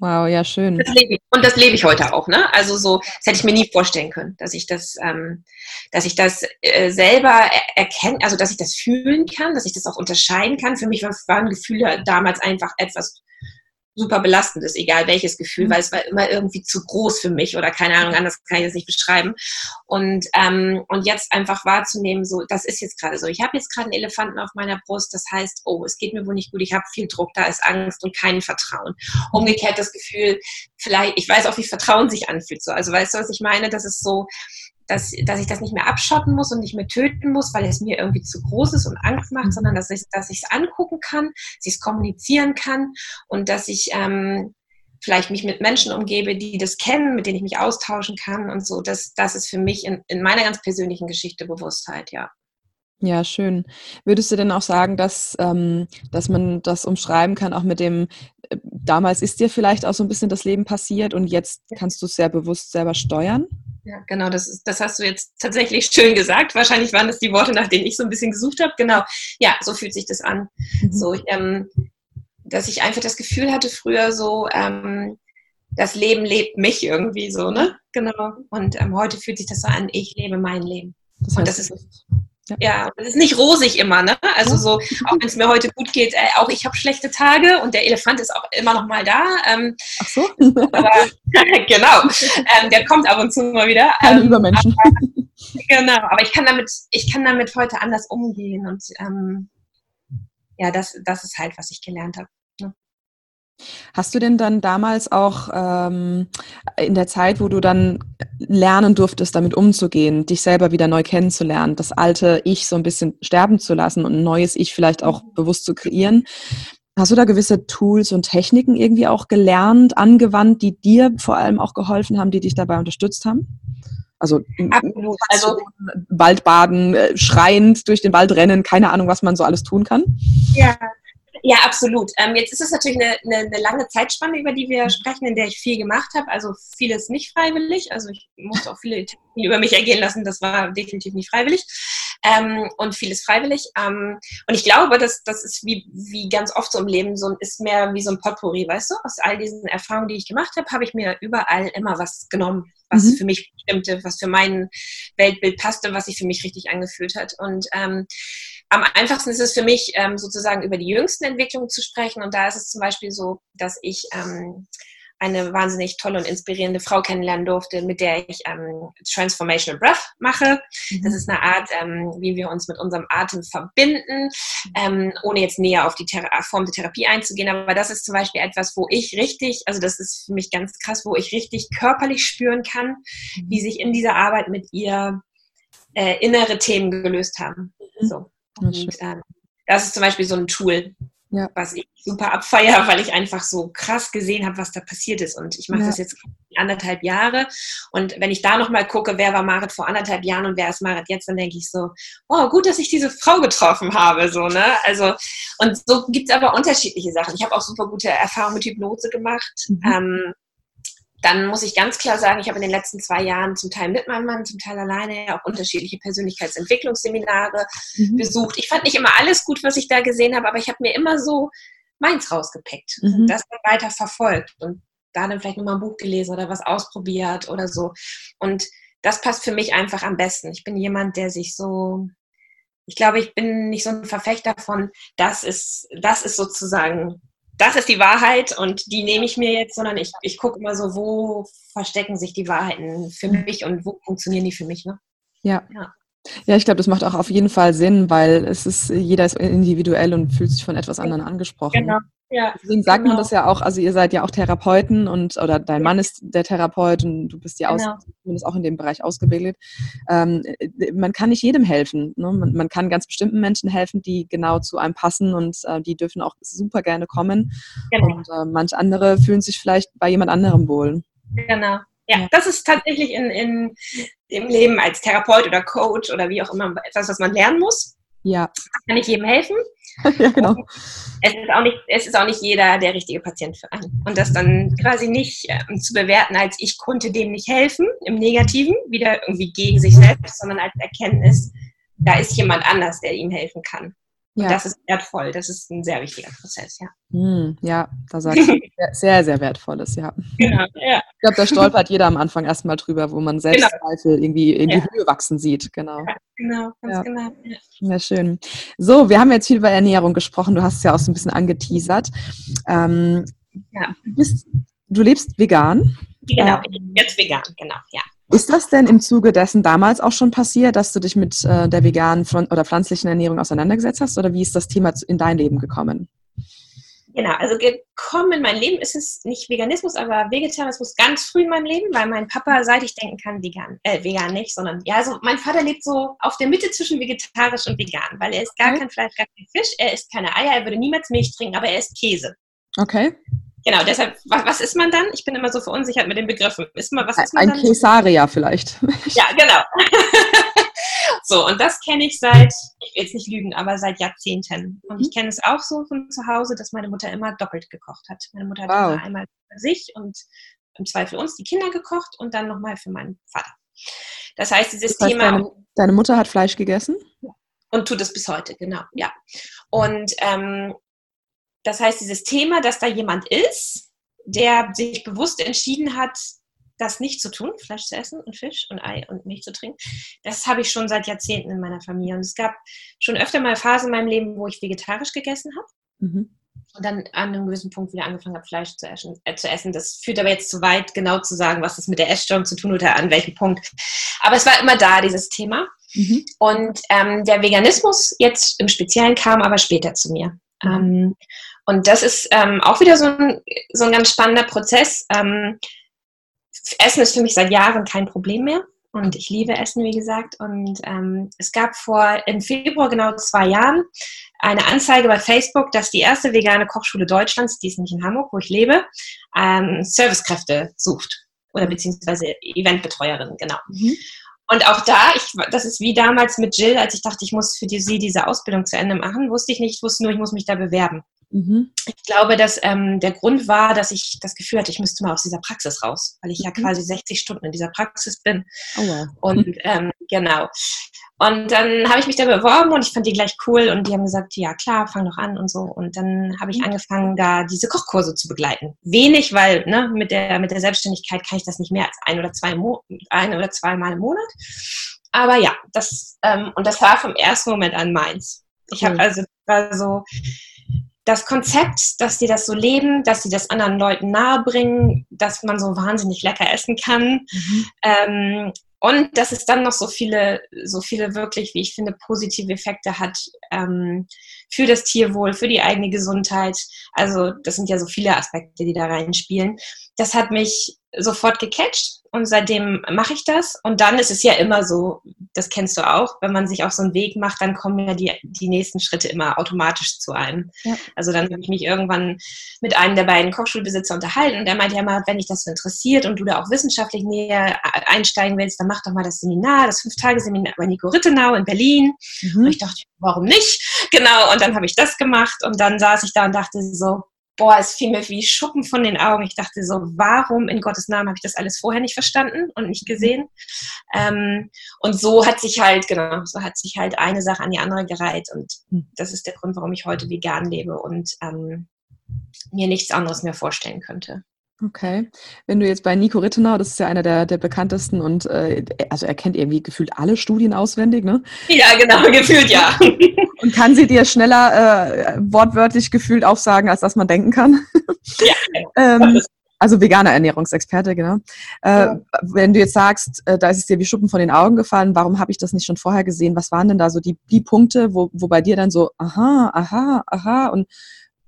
Wow, ja, schön. Das und das lebe ich heute auch, ne? Also so, das hätte ich mir nie vorstellen können, dass ich das, ähm, dass ich das äh, selber erkenne, also dass ich das fühlen kann, dass ich das auch unterscheiden kann. Für mich waren Gefühle damals einfach etwas super belastend ist, egal welches Gefühl, mhm. weil es war immer irgendwie zu groß für mich oder keine Ahnung, anders kann ich das nicht beschreiben. Und, ähm, und jetzt einfach wahrzunehmen, so, das ist jetzt gerade so. Ich habe jetzt gerade einen Elefanten auf meiner Brust, das heißt, oh, es geht mir wohl nicht gut, ich habe viel Druck, da ist Angst und kein Vertrauen. Umgekehrt das Gefühl, vielleicht, ich weiß auch, wie Vertrauen sich anfühlt. So. Also weißt du, was ich meine? Das ist so, dass, dass ich das nicht mehr abschotten muss und nicht mehr töten muss, weil es mir irgendwie zu groß ist und Angst macht, mhm. sondern dass ich es dass angucken kann, dass ich es kommunizieren kann und dass ich ähm, vielleicht mich mit Menschen umgebe, die das kennen, mit denen ich mich austauschen kann und so. Das, das ist für mich in, in meiner ganz persönlichen Geschichte Bewusstheit, ja. Ja, schön. Würdest du denn auch sagen, dass, ähm, dass man das umschreiben kann, auch mit dem, äh, damals ist dir vielleicht auch so ein bisschen das Leben passiert und jetzt kannst du es sehr bewusst selber steuern? Ja, genau, das, ist, das hast du jetzt tatsächlich schön gesagt. Wahrscheinlich waren das die Worte, nach denen ich so ein bisschen gesucht habe. Genau, ja, so fühlt sich das an. Mhm. So, ähm, dass ich einfach das Gefühl hatte früher so, ähm, das Leben lebt mich irgendwie so, ne? Genau. Und ähm, heute fühlt sich das so an, ich lebe mein Leben. Das heißt, und das ist ja, es ist nicht rosig immer, ne? Also so, auch wenn es mir heute gut geht, äh, auch ich habe schlechte Tage und der Elefant ist auch immer noch mal da. Ähm, Ach so. aber, genau. Ähm, der kommt ab und zu mal wieder. Keine ähm, Übermenschen. Aber, genau, aber ich kann damit, ich kann damit heute anders umgehen und ähm, ja, das, das ist halt, was ich gelernt habe. Hast du denn dann damals auch ähm, in der Zeit, wo du dann lernen durftest, damit umzugehen, dich selber wieder neu kennenzulernen, das alte Ich so ein bisschen sterben zu lassen und ein neues Ich vielleicht auch mhm. bewusst zu kreieren, hast du da gewisse Tools und Techniken irgendwie auch gelernt, angewandt, die dir vor allem auch geholfen haben, die dich dabei unterstützt haben? Also, Absolut. also Waldbaden, äh, schreiend durch den Wald rennen, keine Ahnung, was man so alles tun kann. Ja, ja, absolut. Ähm, jetzt ist es natürlich eine, eine, eine, lange Zeitspanne, über die wir sprechen, in der ich viel gemacht habe. Also vieles nicht freiwillig. Also ich musste auch viele Dinge über mich ergehen lassen. Das war definitiv nicht freiwillig. Ähm, und vieles freiwillig. Ähm, und ich glaube, dass das ist wie, wie ganz oft so im Leben so ist mehr wie so ein Potpourri, weißt du? Aus all diesen Erfahrungen, die ich gemacht habe, habe ich mir überall immer was genommen, was mhm. für mich stimmte, was für mein Weltbild passte, was sich für mich richtig angefühlt hat. Und ähm, am einfachsten ist es für mich, ähm, sozusagen über die jüngsten Entwicklungen zu sprechen. Und da ist es zum Beispiel so, dass ich ähm, eine wahnsinnig tolle und inspirierende Frau kennenlernen durfte, mit der ich ähm, Transformational Breath mache. Mhm. Das ist eine Art, ähm, wie wir uns mit unserem Atem verbinden, ähm, ohne jetzt näher auf die Thera Form der Therapie einzugehen. Aber das ist zum Beispiel etwas, wo ich richtig, also das ist für mich ganz krass, wo ich richtig körperlich spüren kann, mhm. wie sich in dieser Arbeit mit ihr äh, innere Themen gelöst haben. Mhm. So. Und ähm, das ist zum Beispiel so ein Tool, ja. was ich super abfeiere, weil ich einfach so krass gesehen habe, was da passiert ist. Und ich mache ja. das jetzt anderthalb Jahre. Und wenn ich da nochmal gucke, wer war Marit vor anderthalb Jahren und wer ist Marit jetzt, dann denke ich so, oh, gut, dass ich diese Frau getroffen habe. So, ne? Also, und so gibt es aber unterschiedliche Sachen. Ich habe auch super gute Erfahrungen mit Hypnose gemacht. Mhm. Ähm, dann muss ich ganz klar sagen, ich habe in den letzten zwei Jahren zum Teil mit meinem Mann, zum Teil alleine auch unterschiedliche Persönlichkeitsentwicklungsseminare mhm. besucht. Ich fand nicht immer alles gut, was ich da gesehen habe, aber ich habe mir immer so meins rausgepickt mhm. und das dann weiter verfolgt und da dann vielleicht nochmal ein Buch gelesen oder was ausprobiert oder so. Und das passt für mich einfach am besten. Ich bin jemand, der sich so ich glaube, ich bin nicht so ein Verfechter von, das ist, das ist sozusagen, das ist die Wahrheit und die nehme ich mir jetzt, sondern ich, ich gucke immer so, wo verstecken sich die Wahrheiten für mich und wo funktionieren die für mich. Ne? Ja. ja. Ja, ich glaube, das macht auch auf jeden Fall Sinn, weil es ist, jeder ist individuell und fühlt sich von etwas anderem angesprochen. Genau. Ja, Deswegen sagt genau. man das ja auch, also ihr seid ja auch Therapeuten und oder dein Mann ist der Therapeut und du bist ja genau. zumindest auch in dem Bereich ausgebildet. Ähm, äh, man kann nicht jedem helfen. Ne? Man, man, kann ganz bestimmten Menschen helfen, die genau zu einem passen und äh, die dürfen auch super gerne kommen. Genau. Und äh, manche andere fühlen sich vielleicht bei jemand anderem wohl. Genau. Ja, das ist tatsächlich in, in dem Leben als Therapeut oder Coach oder wie auch immer etwas, was man lernen muss. Ja. Kann ich jedem helfen. ja, genau. Es ist, auch nicht, es ist auch nicht jeder der richtige Patient für einen. Und das dann quasi nicht ähm, zu bewerten, als ich konnte dem nicht helfen, im Negativen, wieder irgendwie gegen sich selbst, sondern als Erkenntnis, da ist jemand anders, der ihm helfen kann. Ja. das ist wertvoll. Das ist ein sehr wichtiger Prozess, ja. Hm, ja, da sagst du sehr, sehr wertvolles, ja. Genau, ja. Ich glaube, da stolpert jeder am Anfang erstmal drüber, wo man Selbstzweifel genau. irgendwie in die ja. Höhe wachsen sieht. Genau. Ja, genau, ganz ja. genau. Ja. ja, schön. So, wir haben jetzt viel über Ernährung gesprochen. Du hast es ja auch so ein bisschen angeteasert. Ähm, ja. Du, bist, du lebst vegan. Genau, ähm, jetzt vegan, genau, ja. Ist das denn im Zuge dessen damals auch schon passiert, dass du dich mit äh, der veganen oder pflanzlichen Ernährung auseinandergesetzt hast? Oder wie ist das Thema in dein Leben gekommen? Genau, also gekommen in mein Leben ist es nicht Veganismus, aber Vegetarismus ganz früh in meinem Leben, weil mein Papa, seit ich denken kann, vegan, äh, vegan nicht, sondern ja, also mein Vater lebt so auf der Mitte zwischen vegetarisch und vegan, weil er isst gar okay. kein Fleisch, gar kein Fisch, er isst keine Eier, er würde niemals Milch trinken, aber er isst Käse. Okay. Genau, deshalb, was, was, ist man dann? Ich bin immer so verunsichert mit den Begriffen. Ist man, was ist man Ein dann? Kesaria vielleicht. Ja, genau. so, und das kenne ich seit, ich will jetzt nicht lügen, aber seit Jahrzehnten. Und ich mhm. kenne es auch so von zu Hause, dass meine Mutter immer doppelt gekocht hat. Meine Mutter hat wow. immer einmal für sich und im Zweifel uns die Kinder gekocht und dann nochmal für meinen Vater. Das heißt, dieses das heißt, Thema. Deine, deine, Mutter hat Fleisch gegessen? Und tut es bis heute, genau, ja. Und ähm, das heißt, dieses Thema, dass da jemand ist, der sich bewusst entschieden hat, das nicht zu tun, Fleisch zu essen und Fisch und Ei und Milch zu trinken, das habe ich schon seit Jahrzehnten in meiner Familie. Und es gab schon öfter mal Phasen in meinem Leben, wo ich vegetarisch gegessen habe. Mhm. Und dann an einem gewissen Punkt wieder angefangen habe, Fleisch zu essen, äh, zu essen. Das führt aber jetzt zu weit, genau zu sagen, was das mit der Essstörung zu tun oder an welchem Punkt. Aber es war immer da, dieses Thema. Mhm. Und ähm, der Veganismus jetzt im Speziellen kam aber später zu mir. Mhm. Ähm, und das ist ähm, auch wieder so ein, so ein ganz spannender Prozess. Ähm, Essen ist für mich seit Jahren kein Problem mehr. Und ich liebe Essen, wie gesagt. Und ähm, es gab vor im Februar genau zwei Jahren eine Anzeige bei Facebook, dass die erste vegane Kochschule Deutschlands, die ist nicht in Hamburg, wo ich lebe, ähm, Servicekräfte sucht. Oder beziehungsweise Eventbetreuerinnen, genau. Mhm. Und auch da, ich, das ist wie damals mit Jill, als ich dachte, ich muss für die, sie diese Ausbildung zu Ende machen, wusste ich nicht, ich wusste nur, ich muss mich da bewerben. Mhm. Ich glaube, dass ähm, der Grund war, dass ich das Gefühl hatte, ich müsste mal aus dieser Praxis raus, weil ich mhm. ja quasi 60 Stunden in dieser Praxis bin. Oh, wow. Und ähm, genau. Und dann habe ich mich da beworben und ich fand die gleich cool und die haben gesagt, ja klar, fang doch an und so. Und dann habe ich mhm. angefangen, da diese Kochkurse zu begleiten. Wenig, weil ne, mit, der, mit der Selbstständigkeit kann ich das nicht mehr als ein oder zwei, Mo ein oder zwei Mal im Monat. Aber ja, das, ähm, und das war vom ersten Moment an meins. Ich habe also war so, das Konzept, dass die das so leben, dass sie das anderen Leuten nahebringen, dass man so wahnsinnig lecker essen kann. Mhm. Ähm, und dass es dann noch so viele, so viele wirklich, wie ich finde, positive Effekte hat ähm, für das Tierwohl, für die eigene Gesundheit. Also das sind ja so viele Aspekte, die da reinspielen. Das hat mich sofort gecatcht und seitdem mache ich das. Und dann ist es ja immer so, das kennst du auch, wenn man sich auf so einen Weg macht, dann kommen ja die, die nächsten Schritte immer automatisch zu einem. Ja. Also dann habe ich mich irgendwann mit einem der beiden Kochschulbesitzer unterhalten und der meinte ja mal, wenn dich das so interessiert und du da auch wissenschaftlich näher einsteigen willst, dann mach doch mal das Seminar, das Fünf-Tage-Seminar bei Nico Rittenau in Berlin. Mhm. Und ich dachte, warum nicht? Genau, und dann habe ich das gemacht und dann saß ich da und dachte so, boah, es fiel mir wie Schuppen von den Augen. Ich dachte so, warum in Gottes Namen habe ich das alles vorher nicht verstanden und nicht gesehen? Ähm, und so hat sich halt, genau, so hat sich halt eine Sache an die andere gereiht. Und hm. das ist der Grund, warum ich heute vegan lebe und ähm, mir nichts anderes mehr vorstellen könnte. Okay. Wenn du jetzt bei Nico Rittenau, das ist ja einer der, der bekanntesten und äh, also er kennt irgendwie gefühlt alle Studien auswendig, ne? Ja, genau, gefühlt ja. Und kann sie dir schneller äh, wortwörtlich gefühlt aufsagen, als dass man denken kann? Ja. ähm, also veganer Ernährungsexperte, genau. Äh, ja. Wenn du jetzt sagst, äh, da ist es dir wie Schuppen von den Augen gefallen, warum habe ich das nicht schon vorher gesehen? Was waren denn da so die, die Punkte, wo, wo bei dir dann so, aha, aha, aha und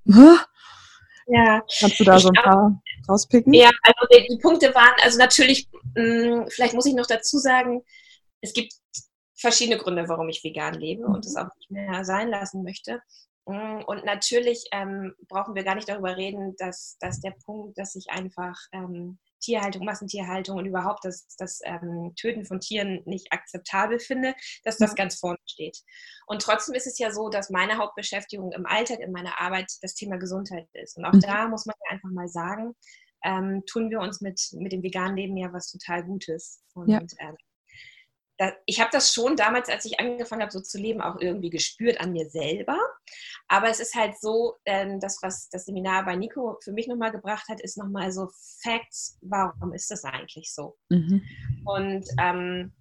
huh? Ja. Kannst du da so ein paar rauspicken? Ja, also die, die Punkte waren, also natürlich, mh, hm, vielleicht muss ich noch dazu sagen, es gibt verschiedene Gründe, warum ich vegan lebe und es mhm. auch nicht mehr sein lassen möchte. Hm, und natürlich ähm, brauchen wir gar nicht darüber reden, dass, dass der Punkt, dass ich einfach ähm, Tierhaltung, Massentierhaltung und überhaupt das, das ähm, Töten von Tieren nicht akzeptabel finde, dass das ganz vorne steht. Und trotzdem ist es ja so, dass meine Hauptbeschäftigung im Alltag, in meiner Arbeit das Thema Gesundheit ist. Und auch mhm. da muss man ja einfach mal sagen, ähm, tun wir uns mit, mit dem veganen Leben ja was total Gutes. Und ja. ähm, ich habe das schon damals, als ich angefangen habe, so zu leben, auch irgendwie gespürt an mir selber. Aber es ist halt so, ähm, das, was das Seminar bei Nico für mich nochmal gebracht hat, ist nochmal so Facts, warum ist das eigentlich so? Mhm. Und ähm,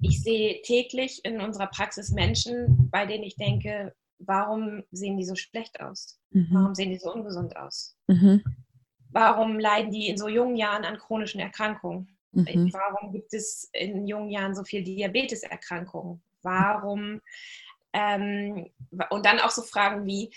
ich sehe täglich in unserer Praxis Menschen, bei denen ich denke, warum sehen die so schlecht aus? Mhm. Warum sehen die so ungesund aus? Mhm. Warum leiden die in so jungen Jahren an chronischen Erkrankungen? Mhm. Warum gibt es in jungen Jahren so viel Diabeteserkrankungen? Warum? Ähm, und dann auch so Fragen wie,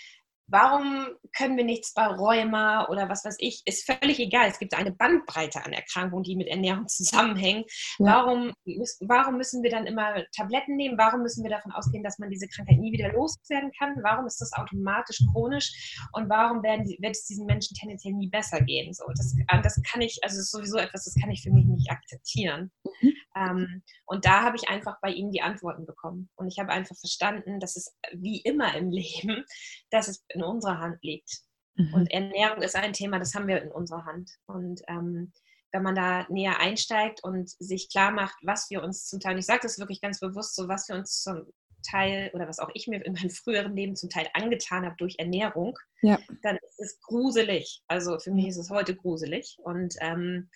Warum können wir nichts bei Rheuma oder was weiß ich? Ist völlig egal. Es gibt eine Bandbreite an Erkrankungen, die mit Ernährung zusammenhängen. Ja. Warum, warum müssen wir dann immer Tabletten nehmen? Warum müssen wir davon ausgehen, dass man diese Krankheit nie wieder loswerden kann? Warum ist das automatisch chronisch? Und warum werden, wird es diesen Menschen tendenziell nie besser gehen? So, das, das kann ich, also ist sowieso etwas, das kann ich für mich nicht akzeptieren. Mhm. Ähm, und da habe ich einfach bei ihnen die Antworten bekommen. Und ich habe einfach verstanden, dass es wie immer im Leben, dass es in unserer Hand liegt. Mhm. Und Ernährung ist ein Thema, das haben wir in unserer Hand. Und ähm, wenn man da näher einsteigt und sich klar macht, was wir uns zum Teil, ich sage das wirklich ganz bewusst so, was wir uns zum Teil oder was auch ich mir in meinem früheren Leben zum Teil angetan habe durch Ernährung, ja. dann ist es gruselig. Also für mich ist es heute gruselig. Und ähm,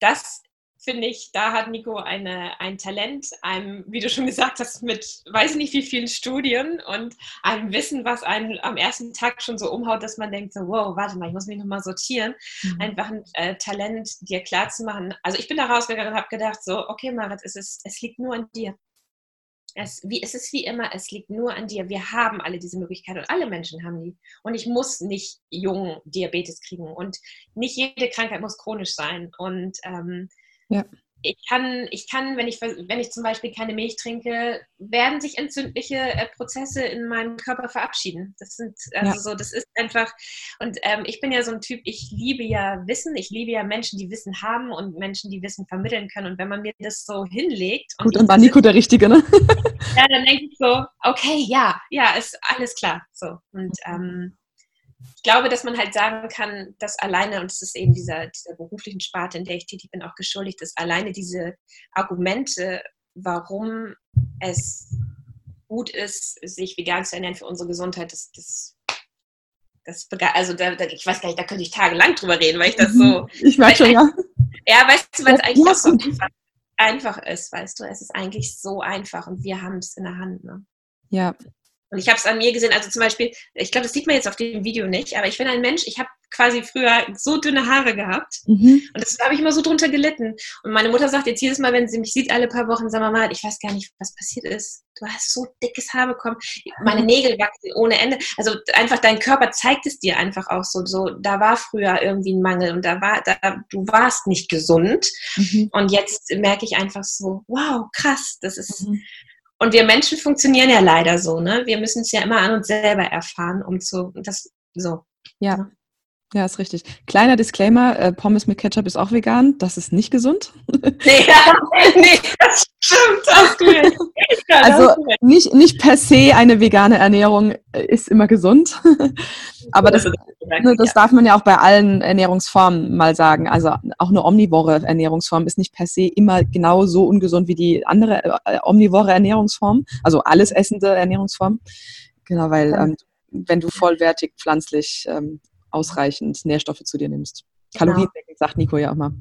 das finde ich, da hat Nico eine, ein Talent, einem, wie du schon gesagt hast, mit weiß nicht wie vielen Studien und einem Wissen, was einen am ersten Tag schon so umhaut, dass man denkt, so, wow, warte mal, ich muss mich nochmal sortieren. Mhm. Einfach ein äh, Talent, dir klar zu machen. Also ich bin da rausgegangen und habe gedacht, so, okay, Marit, es, ist, es liegt nur an dir. Es, wie, es ist wie immer, es liegt nur an dir. Wir haben alle diese Möglichkeit und alle Menschen haben die. Und ich muss nicht jung Diabetes kriegen und nicht jede Krankheit muss chronisch sein. Und ähm, ja. Ich kann, ich kann, wenn ich, wenn ich zum Beispiel keine Milch trinke, werden sich entzündliche äh, Prozesse in meinem Körper verabschieden. Das sind, also ja. so, das ist einfach, und ähm, ich bin ja so ein Typ, ich liebe ja Wissen, ich liebe ja Menschen, die Wissen haben und Menschen, die Wissen vermitteln können. Und wenn man mir das so hinlegt. Gut, und war Nico der Richtige, ne? ja, dann denke ich so, okay, ja, ja, ist alles klar. So. Und ähm, ich glaube, dass man halt sagen kann, dass alleine, und es ist eben dieser, dieser beruflichen Sparte, in der ich tätig bin, auch geschuldigt, dass alleine diese Argumente, warum es gut ist, sich vegan zu ernähren für unsere Gesundheit, das, das, das also da, da, ich weiß gar nicht, da könnte ich tagelang drüber reden, weil ich das so. Mhm. Ich merke schon, ja. Ja, weißt du, weil es eigentlich auch so einfach, einfach ist, weißt du, es ist eigentlich so einfach und wir haben es in der Hand. Ne? Ja, und ich habe es an mir gesehen, also zum Beispiel, ich glaube, das sieht man jetzt auf dem Video nicht, aber ich bin ein Mensch, ich habe quasi früher so dünne Haare gehabt mhm. und das habe ich immer so drunter gelitten. Und meine Mutter sagt jetzt jedes Mal, wenn sie mich sieht, alle paar Wochen, sag mal, ich weiß gar nicht, was passiert ist. Du hast so dickes Haar bekommen, meine Nägel wachsen ohne Ende. Also einfach dein Körper zeigt es dir einfach auch so, so da war früher irgendwie ein Mangel und da war, da, du warst nicht gesund. Mhm. Und jetzt merke ich einfach so, wow, krass, das ist, mhm. Und wir Menschen funktionieren ja leider so, ne? Wir müssen es ja immer an uns selber erfahren, um zu, das, so. Ja. Ja, ist richtig. Kleiner Disclaimer, äh, Pommes mit Ketchup ist auch vegan, das ist nicht gesund. Nee, ja, nee das stimmt, hast du ja, Also nicht, nicht per se eine vegane Ernährung äh, ist immer gesund, aber das, ne, das darf man ja auch bei allen Ernährungsformen mal sagen. Also auch eine omnivore Ernährungsform ist nicht per se immer genau so ungesund wie die andere äh, omnivore Ernährungsform, also alles essende Ernährungsform. Genau, weil ähm, wenn du vollwertig pflanzlich ähm, ausreichend Nährstoffe zu dir nimmst. Kalorien, genau. sagt Nico ja auch mal.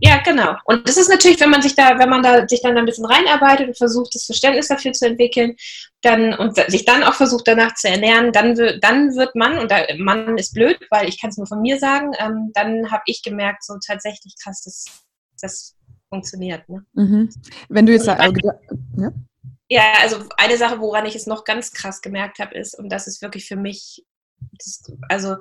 Ja, genau. Und das ist natürlich, wenn man sich da, wenn man da sich dann ein bisschen reinarbeitet und versucht, das Verständnis dafür zu entwickeln, dann und sich dann auch versucht, danach zu ernähren, dann wird, dann wird man, und da, Mann ist blöd, weil ich kann es nur von mir sagen, ähm, dann habe ich gemerkt, so tatsächlich krass, das, das funktioniert. Ne? Mhm. Wenn du jetzt da, ja? ja, also eine Sache, woran ich es noch ganz krass gemerkt habe, ist, und das ist wirklich für mich, das, also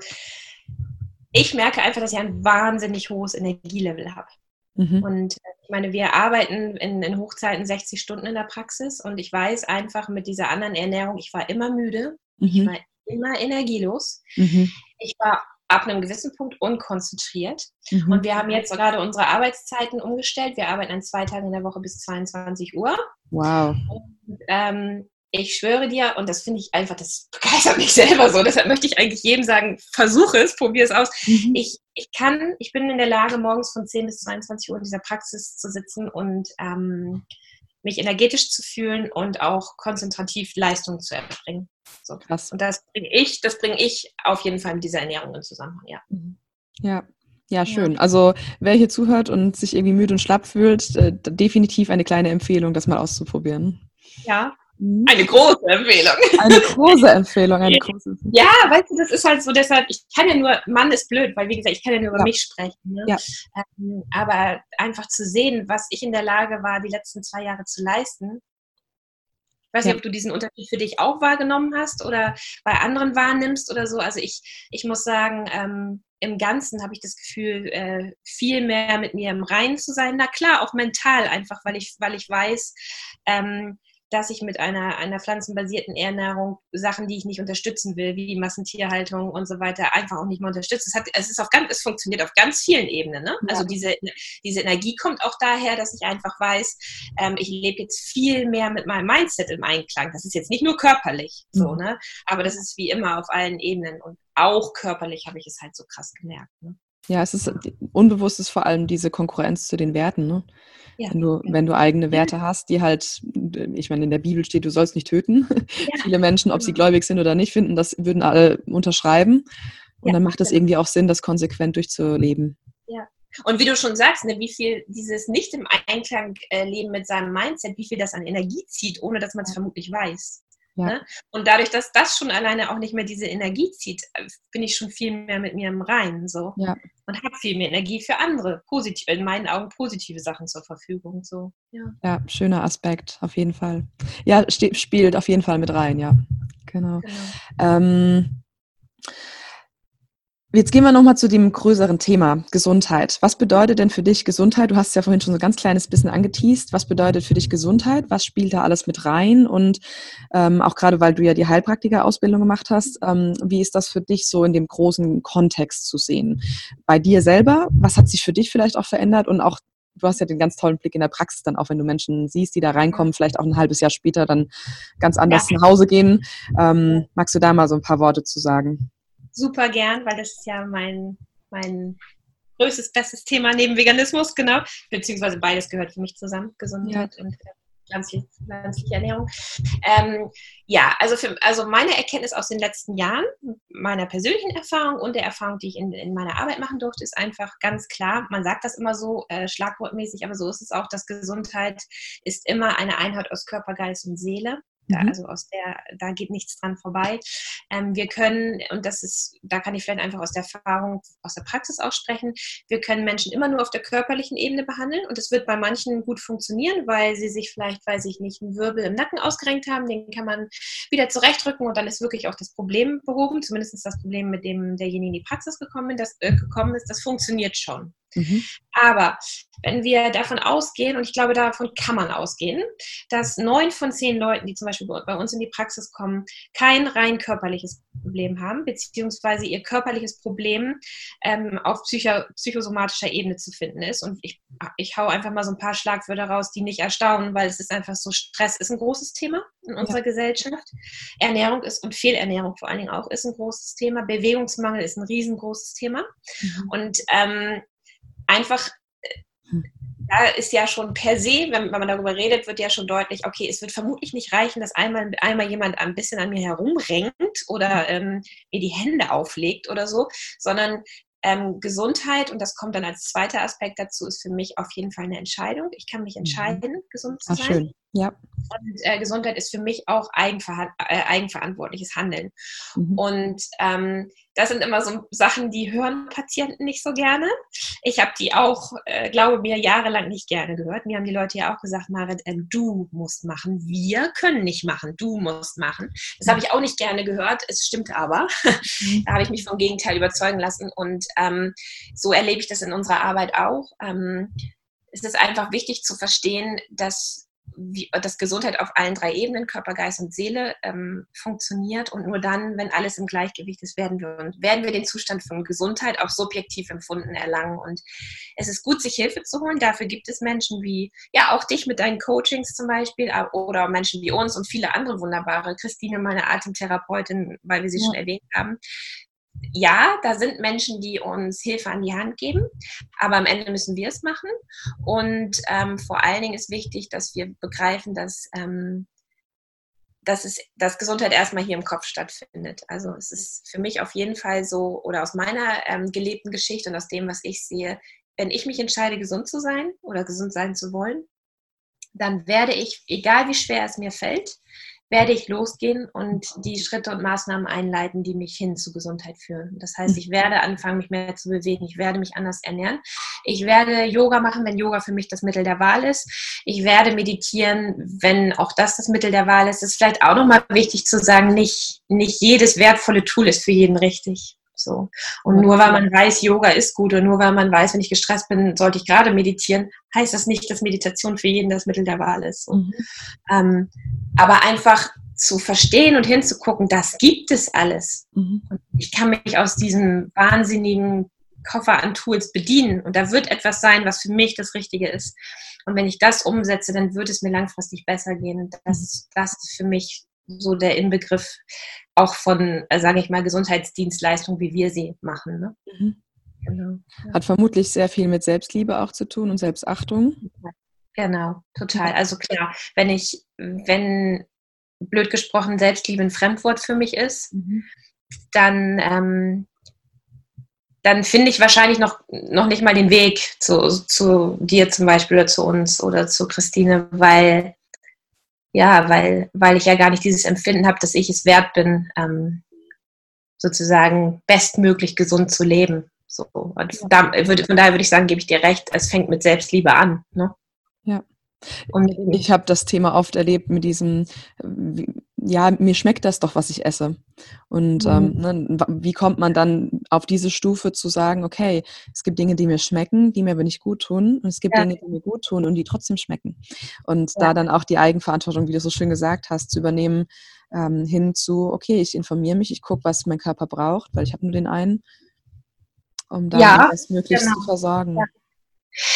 ich merke einfach, dass ich ein wahnsinnig hohes Energielevel habe. Mhm. Und äh, ich meine, wir arbeiten in, in, Hochzeiten 60 Stunden in der Praxis und ich weiß einfach mit dieser anderen Ernährung, ich war immer müde, mhm. ich war immer energielos. Mhm. Ich war ab einem gewissen Punkt unkonzentriert. Mhm. Und wir haben jetzt gerade unsere Arbeitszeiten umgestellt. Wir arbeiten an zwei Tagen in der Woche bis 22 Uhr. Wow. Und, ähm, ich schwöre dir, und das finde ich einfach, das begeistert mich selber so, deshalb möchte ich eigentlich jedem sagen, versuche es, probiere es aus. Mhm. Ich, ich kann, ich bin in der Lage, morgens von 10 bis 22 Uhr in dieser Praxis zu sitzen und ähm, mich energetisch zu fühlen und auch konzentrativ Leistung zu erbringen. So. Krass. Und das bringe ich, das bringe ich auf jeden Fall mit dieser Ernährung in Zusammenhang, ja. Mhm. Ja, ja, schön. Also wer hier zuhört und sich irgendwie müde und schlapp fühlt, äh, definitiv eine kleine Empfehlung, das mal auszuprobieren. Ja. Eine große Empfehlung. Eine große Empfehlung, eine große Empfehlung. Ja, weißt du, das ist halt so, deshalb, ich kann ja nur, Mann ist blöd, weil wie gesagt, ich kann ja nur über ja. mich sprechen. Ne? Ja. Ähm, aber einfach zu sehen, was ich in der Lage war, die letzten zwei Jahre zu leisten. Ich weiß ja. nicht, ob du diesen Unterschied für dich auch wahrgenommen hast oder bei anderen wahrnimmst oder so. Also ich, ich muss sagen, ähm, im Ganzen habe ich das Gefühl, äh, viel mehr mit mir im Reinen zu sein. Na klar, auch mental einfach, weil ich, weil ich weiß, ähm, dass ich mit einer, einer pflanzenbasierten Ernährung Sachen, die ich nicht unterstützen will, wie Massentierhaltung und so weiter, einfach auch nicht mehr unterstütze. Es, hat, es, ist auf ganz, es funktioniert auf ganz vielen Ebenen. Ne? Ja. Also diese, diese Energie kommt auch daher, dass ich einfach weiß, ähm, ich lebe jetzt viel mehr mit meinem Mindset im Einklang. Das ist jetzt nicht nur körperlich mhm. so, ne? aber das ist wie immer auf allen Ebenen und auch körperlich habe ich es halt so krass gemerkt. Ne? Ja, es ist unbewusst ist vor allem diese Konkurrenz zu den Werten. Ne? Ja, wenn, du, ja. wenn du eigene Werte hast, die halt, ich meine, in der Bibel steht, du sollst nicht töten. Ja. Viele Menschen, ob sie genau. gläubig sind oder nicht, finden, das würden alle unterschreiben. Und dann macht es genau. irgendwie auch Sinn, das konsequent durchzuleben. Ja. Und wie du schon sagst, ne, wie viel dieses nicht im Einklang äh, leben mit seinem Mindset, wie viel das an Energie zieht, ohne dass man es vermutlich weiß. Ja. Ne? Und dadurch, dass das schon alleine auch nicht mehr diese Energie zieht, äh, bin ich schon viel mehr mit mir im Reinen so. Ja. Und habe viel mehr Energie für andere, positiv, in meinen Augen positive Sachen zur Verfügung. So. Ja, ja schöner Aspekt, auf jeden Fall. Ja, spielt auf jeden Fall mit rein, ja. Genau. genau. Ähm, Jetzt gehen wir nochmal zu dem größeren Thema, Gesundheit. Was bedeutet denn für dich Gesundheit? Du hast es ja vorhin schon so ein ganz kleines bisschen angeteased. Was bedeutet für dich Gesundheit? Was spielt da alles mit rein? Und ähm, auch gerade, weil du ja die Heilpraktiker-Ausbildung gemacht hast, ähm, wie ist das für dich so in dem großen Kontext zu sehen? Bei dir selber, was hat sich für dich vielleicht auch verändert? Und auch, du hast ja den ganz tollen Blick in der Praxis dann auch, wenn du Menschen siehst, die da reinkommen, vielleicht auch ein halbes Jahr später dann ganz anders ja. nach Hause gehen. Ähm, magst du da mal so ein paar Worte zu sagen? Super gern, weil das ist ja mein, mein größtes, bestes Thema neben Veganismus, genau. Beziehungsweise beides gehört für mich zusammen, Gesundheit ja. und pflanzliche, pflanzliche Ernährung. Ähm, ja, also, für, also meine Erkenntnis aus den letzten Jahren, meiner persönlichen Erfahrung und der Erfahrung, die ich in, in meiner Arbeit machen durfte, ist einfach ganz klar, man sagt das immer so äh, schlagwortmäßig, aber so ist es auch, dass Gesundheit ist immer eine Einheit aus Körper, Geist und Seele. Da, mhm. Also aus der, da geht nichts dran vorbei. Ähm, wir können, und das ist, da kann ich vielleicht einfach aus der Erfahrung, aus der Praxis aussprechen, wir können Menschen immer nur auf der körperlichen Ebene behandeln und es wird bei manchen gut funktionieren, weil sie sich vielleicht, weiß ich nicht, einen Wirbel im Nacken ausgerenkt haben, den kann man wieder zurechtrücken und dann ist wirklich auch das Problem behoben, zumindest das Problem, mit dem derjenige in die Praxis gekommen, das, äh, gekommen ist, das funktioniert schon. Mhm. Aber wenn wir davon ausgehen, und ich glaube, davon kann man ausgehen, dass neun von zehn Leuten, die zum Beispiel bei uns in die Praxis kommen, kein rein körperliches Problem haben, beziehungsweise ihr körperliches Problem ähm, auf psycho psychosomatischer Ebene zu finden ist. Und ich, ich hau einfach mal so ein paar Schlagwörter raus, die nicht erstaunen, weil es ist einfach so, Stress ist ein großes Thema in unserer ja. Gesellschaft. Ernährung ist und Fehlernährung vor allen Dingen auch ist ein großes Thema. Bewegungsmangel ist ein riesengroßes Thema. Mhm. Und ähm, einfach, hm. da ist ja schon per se, wenn, wenn, man darüber redet, wird ja schon deutlich, okay, es wird vermutlich nicht reichen, dass einmal, einmal jemand ein bisschen an mir herumrenkt oder hm. ähm, mir die Hände auflegt oder so, sondern ähm, Gesundheit, und das kommt dann als zweiter Aspekt dazu, ist für mich auf jeden Fall eine Entscheidung. Ich kann mich mhm. entscheiden, gesund zu Ach, sein. Schön. Ja. Und äh, Gesundheit ist für mich auch eigenver äh, eigenverantwortliches Handeln. Mhm. Und ähm, das sind immer so Sachen, die hören Patienten nicht so gerne. Ich habe die auch, äh, glaube mir, jahrelang nicht gerne gehört. Mir haben die Leute ja auch gesagt, Marit, äh, du musst machen. Wir können nicht machen. Du musst machen. Das habe ich auch nicht gerne gehört. Es stimmt aber. Mhm. da habe ich mich vom Gegenteil überzeugen lassen. Und ähm, so erlebe ich das in unserer Arbeit auch. Ähm, es ist einfach wichtig zu verstehen, dass wie, dass Gesundheit auf allen drei Ebenen, Körper, Geist und Seele, ähm, funktioniert. Und nur dann, wenn alles im Gleichgewicht ist, werden wir, werden wir den Zustand von Gesundheit auch subjektiv empfunden erlangen. Und es ist gut, sich Hilfe zu holen. Dafür gibt es Menschen wie, ja, auch dich mit deinen Coachings zum Beispiel oder Menschen wie uns und viele andere wunderbare. Christine, meine Atemtherapeutin, weil wir sie ja. schon erwähnt haben, ja, da sind Menschen, die uns Hilfe an die Hand geben, aber am Ende müssen wir es machen. Und ähm, vor allen Dingen ist wichtig, dass wir begreifen, dass, ähm, dass, es, dass Gesundheit erstmal hier im Kopf stattfindet. Also es ist für mich auf jeden Fall so, oder aus meiner ähm, gelebten Geschichte und aus dem, was ich sehe, wenn ich mich entscheide, gesund zu sein oder gesund sein zu wollen, dann werde ich, egal wie schwer es mir fällt, werde ich losgehen und die Schritte und Maßnahmen einleiten, die mich hin zu Gesundheit führen. Das heißt, ich werde anfangen, mich mehr zu bewegen. Ich werde mich anders ernähren. Ich werde Yoga machen, wenn Yoga für mich das Mittel der Wahl ist. Ich werde meditieren, wenn auch das das Mittel der Wahl ist. Es ist vielleicht auch nochmal wichtig zu sagen, nicht, nicht jedes wertvolle Tool ist für jeden richtig. So. Und nur weil man weiß, Yoga ist gut und nur weil man weiß, wenn ich gestresst bin, sollte ich gerade meditieren, heißt das nicht, dass Meditation für jeden das Mittel der Wahl ist. So. Mhm. Ähm, aber einfach zu verstehen und hinzugucken, das gibt es alles. Mhm. Und ich kann mich aus diesem wahnsinnigen Koffer an Tools bedienen und da wird etwas sein, was für mich das Richtige ist. Und wenn ich das umsetze, dann wird es mir langfristig besser gehen. Das, das ist für mich so der Inbegriff auch von, äh, sage ich mal, Gesundheitsdienstleistungen, wie wir sie machen. Ne? Mhm. Genau. Hat vermutlich sehr viel mit Selbstliebe auch zu tun und Selbstachtung. Genau, total. Also klar, wenn ich, wenn blöd gesprochen Selbstliebe ein Fremdwort für mich ist, mhm. dann, ähm, dann finde ich wahrscheinlich noch, noch nicht mal den Weg zu, zu dir zum Beispiel oder zu uns oder zu Christine, weil ja, weil, weil ich ja gar nicht dieses Empfinden habe, dass ich es wert bin, ähm, sozusagen bestmöglich gesund zu leben. So. Und da, von daher würde ich sagen, gebe ich dir recht, es fängt mit Selbstliebe an. Ne? Ja. Und ich habe das Thema oft erlebt mit diesem, ja, mir schmeckt das doch, was ich esse. Und mhm. ähm, ne, wie kommt man dann auf diese Stufe zu sagen, okay, es gibt Dinge, die mir schmecken, die mir aber nicht gut tun, und es gibt ja. Dinge, die mir gut tun und die trotzdem schmecken. Und ja. da dann auch die Eigenverantwortung, wie du so schön gesagt hast, zu übernehmen, ähm, hin zu, okay, ich informiere mich, ich gucke, was mein Körper braucht, weil ich habe nur den einen, um da ja, das möglichst genau. zu versorgen. Ja.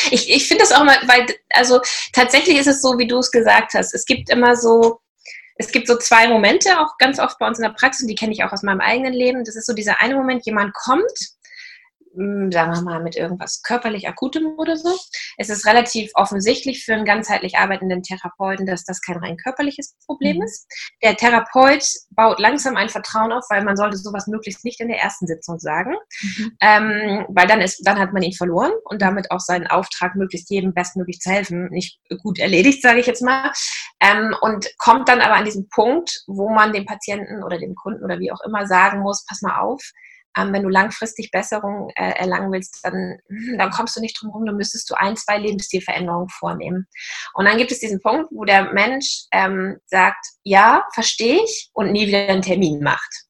Ich, ich finde das auch mal, weil, also tatsächlich ist es so, wie du es gesagt hast. Es gibt immer so, es gibt so zwei Momente, auch ganz oft bei uns in der Praxis, und die kenne ich auch aus meinem eigenen Leben. Das ist so dieser eine Moment, jemand kommt sagen wir mal, mit irgendwas körperlich Akutem oder so. Es ist relativ offensichtlich für einen ganzheitlich arbeitenden Therapeuten, dass das kein rein körperliches Problem mhm. ist. Der Therapeut baut langsam ein Vertrauen auf, weil man sollte sowas möglichst nicht in der ersten Sitzung sagen, mhm. ähm, weil dann ist, dann hat man ihn verloren und damit auch seinen Auftrag, möglichst jedem bestmöglich zu helfen, nicht gut erledigt, sage ich jetzt mal. Ähm, und kommt dann aber an diesen Punkt, wo man dem Patienten oder dem Kunden oder wie auch immer sagen muss, pass mal auf, ähm, wenn du langfristig Besserung äh, erlangen willst, dann, dann kommst du nicht drum herum, dann müsstest du ein, zwei Lebensstilveränderungen vornehmen. Und dann gibt es diesen Punkt, wo der Mensch ähm, sagt, ja, verstehe ich und nie wieder einen Termin macht.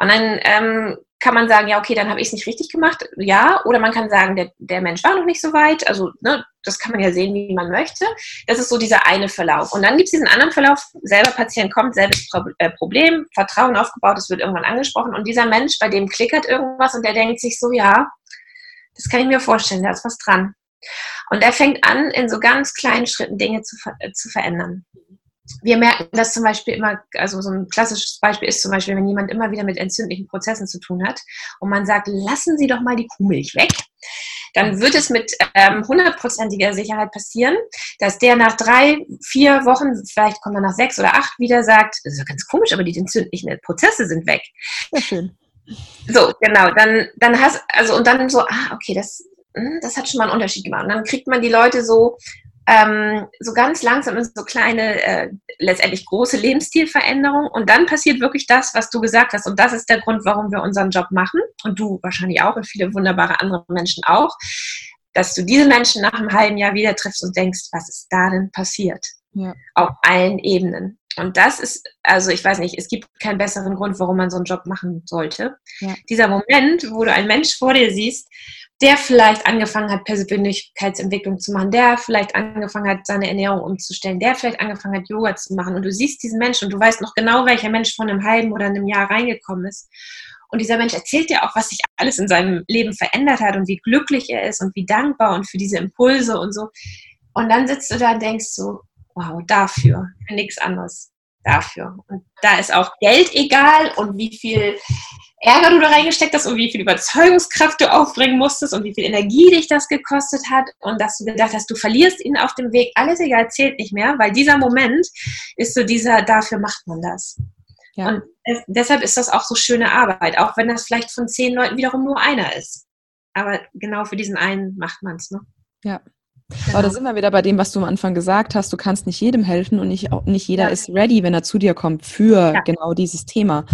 Und dann ähm, kann man sagen, ja, okay, dann habe ich es nicht richtig gemacht, ja, oder man kann sagen, der, der Mensch war noch nicht so weit, also ne, das kann man ja sehen, wie man möchte. Das ist so dieser eine Verlauf. Und dann gibt es diesen anderen Verlauf, selber Patient kommt, selbes äh, Problem, Vertrauen aufgebaut, es wird irgendwann angesprochen und dieser Mensch, bei dem klickert irgendwas und der denkt sich so, ja, das kann ich mir vorstellen, da ist was dran. Und er fängt an, in so ganz kleinen Schritten Dinge zu, äh, zu verändern wir merken das zum Beispiel immer, also so ein klassisches Beispiel ist zum Beispiel, wenn jemand immer wieder mit entzündlichen Prozessen zu tun hat und man sagt, lassen Sie doch mal die Kuhmilch weg, dann wird es mit ähm, hundertprozentiger Sicherheit passieren, dass der nach drei, vier Wochen, vielleicht kommt er nach sechs oder acht wieder sagt, das ist ja ganz komisch, aber die entzündlichen Prozesse sind weg. Ja, schön. So, genau, dann, dann hast, also und dann so, ah, okay, das, hm, das hat schon mal einen Unterschied gemacht. Und dann kriegt man die Leute so, ähm, so ganz langsam so kleine, äh, letztendlich große Lebensstilveränderungen. Und dann passiert wirklich das, was du gesagt hast. Und das ist der Grund, warum wir unseren Job machen. Und du wahrscheinlich auch und viele wunderbare andere Menschen auch. Dass du diese Menschen nach einem halben Jahr wieder triffst und denkst, was ist da denn passiert? Ja. Auf allen Ebenen. Und das ist, also ich weiß nicht, es gibt keinen besseren Grund, warum man so einen Job machen sollte. Ja. Dieser Moment, wo du einen Mensch vor dir siehst der vielleicht angefangen hat, Persönlichkeitsentwicklung zu machen, der vielleicht angefangen hat, seine Ernährung umzustellen, der vielleicht angefangen hat, Yoga zu machen. Und du siehst diesen Menschen und du weißt noch genau, welcher Mensch von einem halben oder einem Jahr reingekommen ist. Und dieser Mensch erzählt dir auch, was sich alles in seinem Leben verändert hat und wie glücklich er ist und wie dankbar und für diese Impulse und so. Und dann sitzt du da und denkst so, wow, dafür, für nichts anderes, dafür. Und da ist auch Geld egal und wie viel Ärger du da reingesteckt hast und wie viel Überzeugungskraft du aufbringen musstest und wie viel Energie dich das gekostet hat und dass du gedacht hast, du verlierst ihn auf dem Weg, alles egal, zählt nicht mehr, weil dieser Moment ist so dieser, dafür macht man das. Ja. Und deshalb ist das auch so schöne Arbeit, auch wenn das vielleicht von zehn Leuten wiederum nur einer ist. Aber genau für diesen einen macht man es. Ne? Ja, Genau. Aber da sind wir wieder bei dem, was du am Anfang gesagt hast. Du kannst nicht jedem helfen und nicht, nicht jeder ja. ist ready, wenn er zu dir kommt für ja. genau dieses Thema.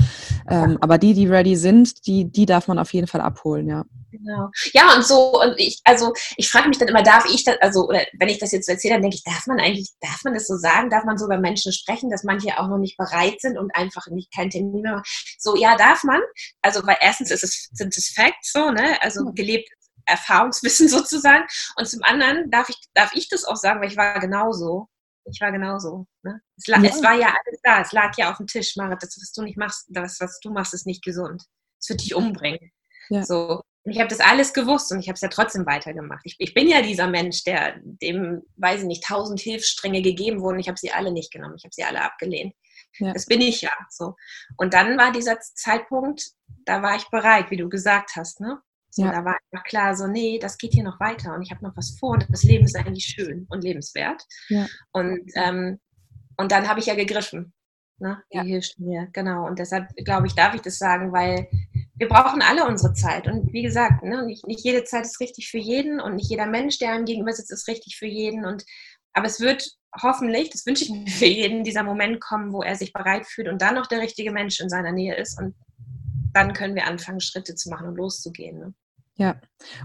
Ähm, aber die, die ready sind, die, die darf man auf jeden Fall abholen, ja. Genau. Ja, und so, und ich, also ich frage mich dann immer, darf ich das, also, oder wenn ich das jetzt so erzähle, dann denke ich, darf man eigentlich, darf man das so sagen? Darf man so über Menschen sprechen, dass manche auch noch nicht bereit sind und einfach nicht keinen Termin mehr machen? So, ja, darf man. Also, weil erstens ist es, sind es Facts so, ne? Also gelebt Erfahrungswissen sozusagen. Und zum anderen darf ich, darf ich das auch sagen, weil ich war genauso. Ich war genauso. Ne? Es, ja. es, war ja alles da. Es lag ja auf dem Tisch. Marit, das, was du nicht machst, das, was du machst, ist nicht gesund. Es wird dich umbringen. Ja. So. Und ich habe das alles gewusst und ich habe es ja trotzdem weitergemacht. Ich, ich, bin ja dieser Mensch, der dem, weiß ich nicht, tausend Hilfsstränge gegeben wurden. Ich habe sie alle nicht genommen. Ich habe sie alle abgelehnt. Ja. Das bin ich ja. So. Und dann war dieser Zeitpunkt, da war ich bereit, wie du gesagt hast. Ne? So, ja. Da war einfach klar, so, nee, das geht hier noch weiter und ich habe noch was vor und das Leben ist eigentlich schön und lebenswert. Ja. Und, ähm, und dann habe ich ja gegriffen. Ne? Die ja. hilft mir, genau. Und deshalb glaube ich, darf ich das sagen, weil wir brauchen alle unsere Zeit. Und wie gesagt, ne, nicht, nicht jede Zeit ist richtig für jeden und nicht jeder Mensch, der einem gegenüber sitzt, ist richtig für jeden. Und, aber es wird hoffentlich, das wünsche ich mir für jeden, dieser Moment kommen, wo er sich bereit fühlt und dann noch der richtige Mensch in seiner Nähe ist. Und dann können wir anfangen, Schritte zu machen und loszugehen. Ne? Ja,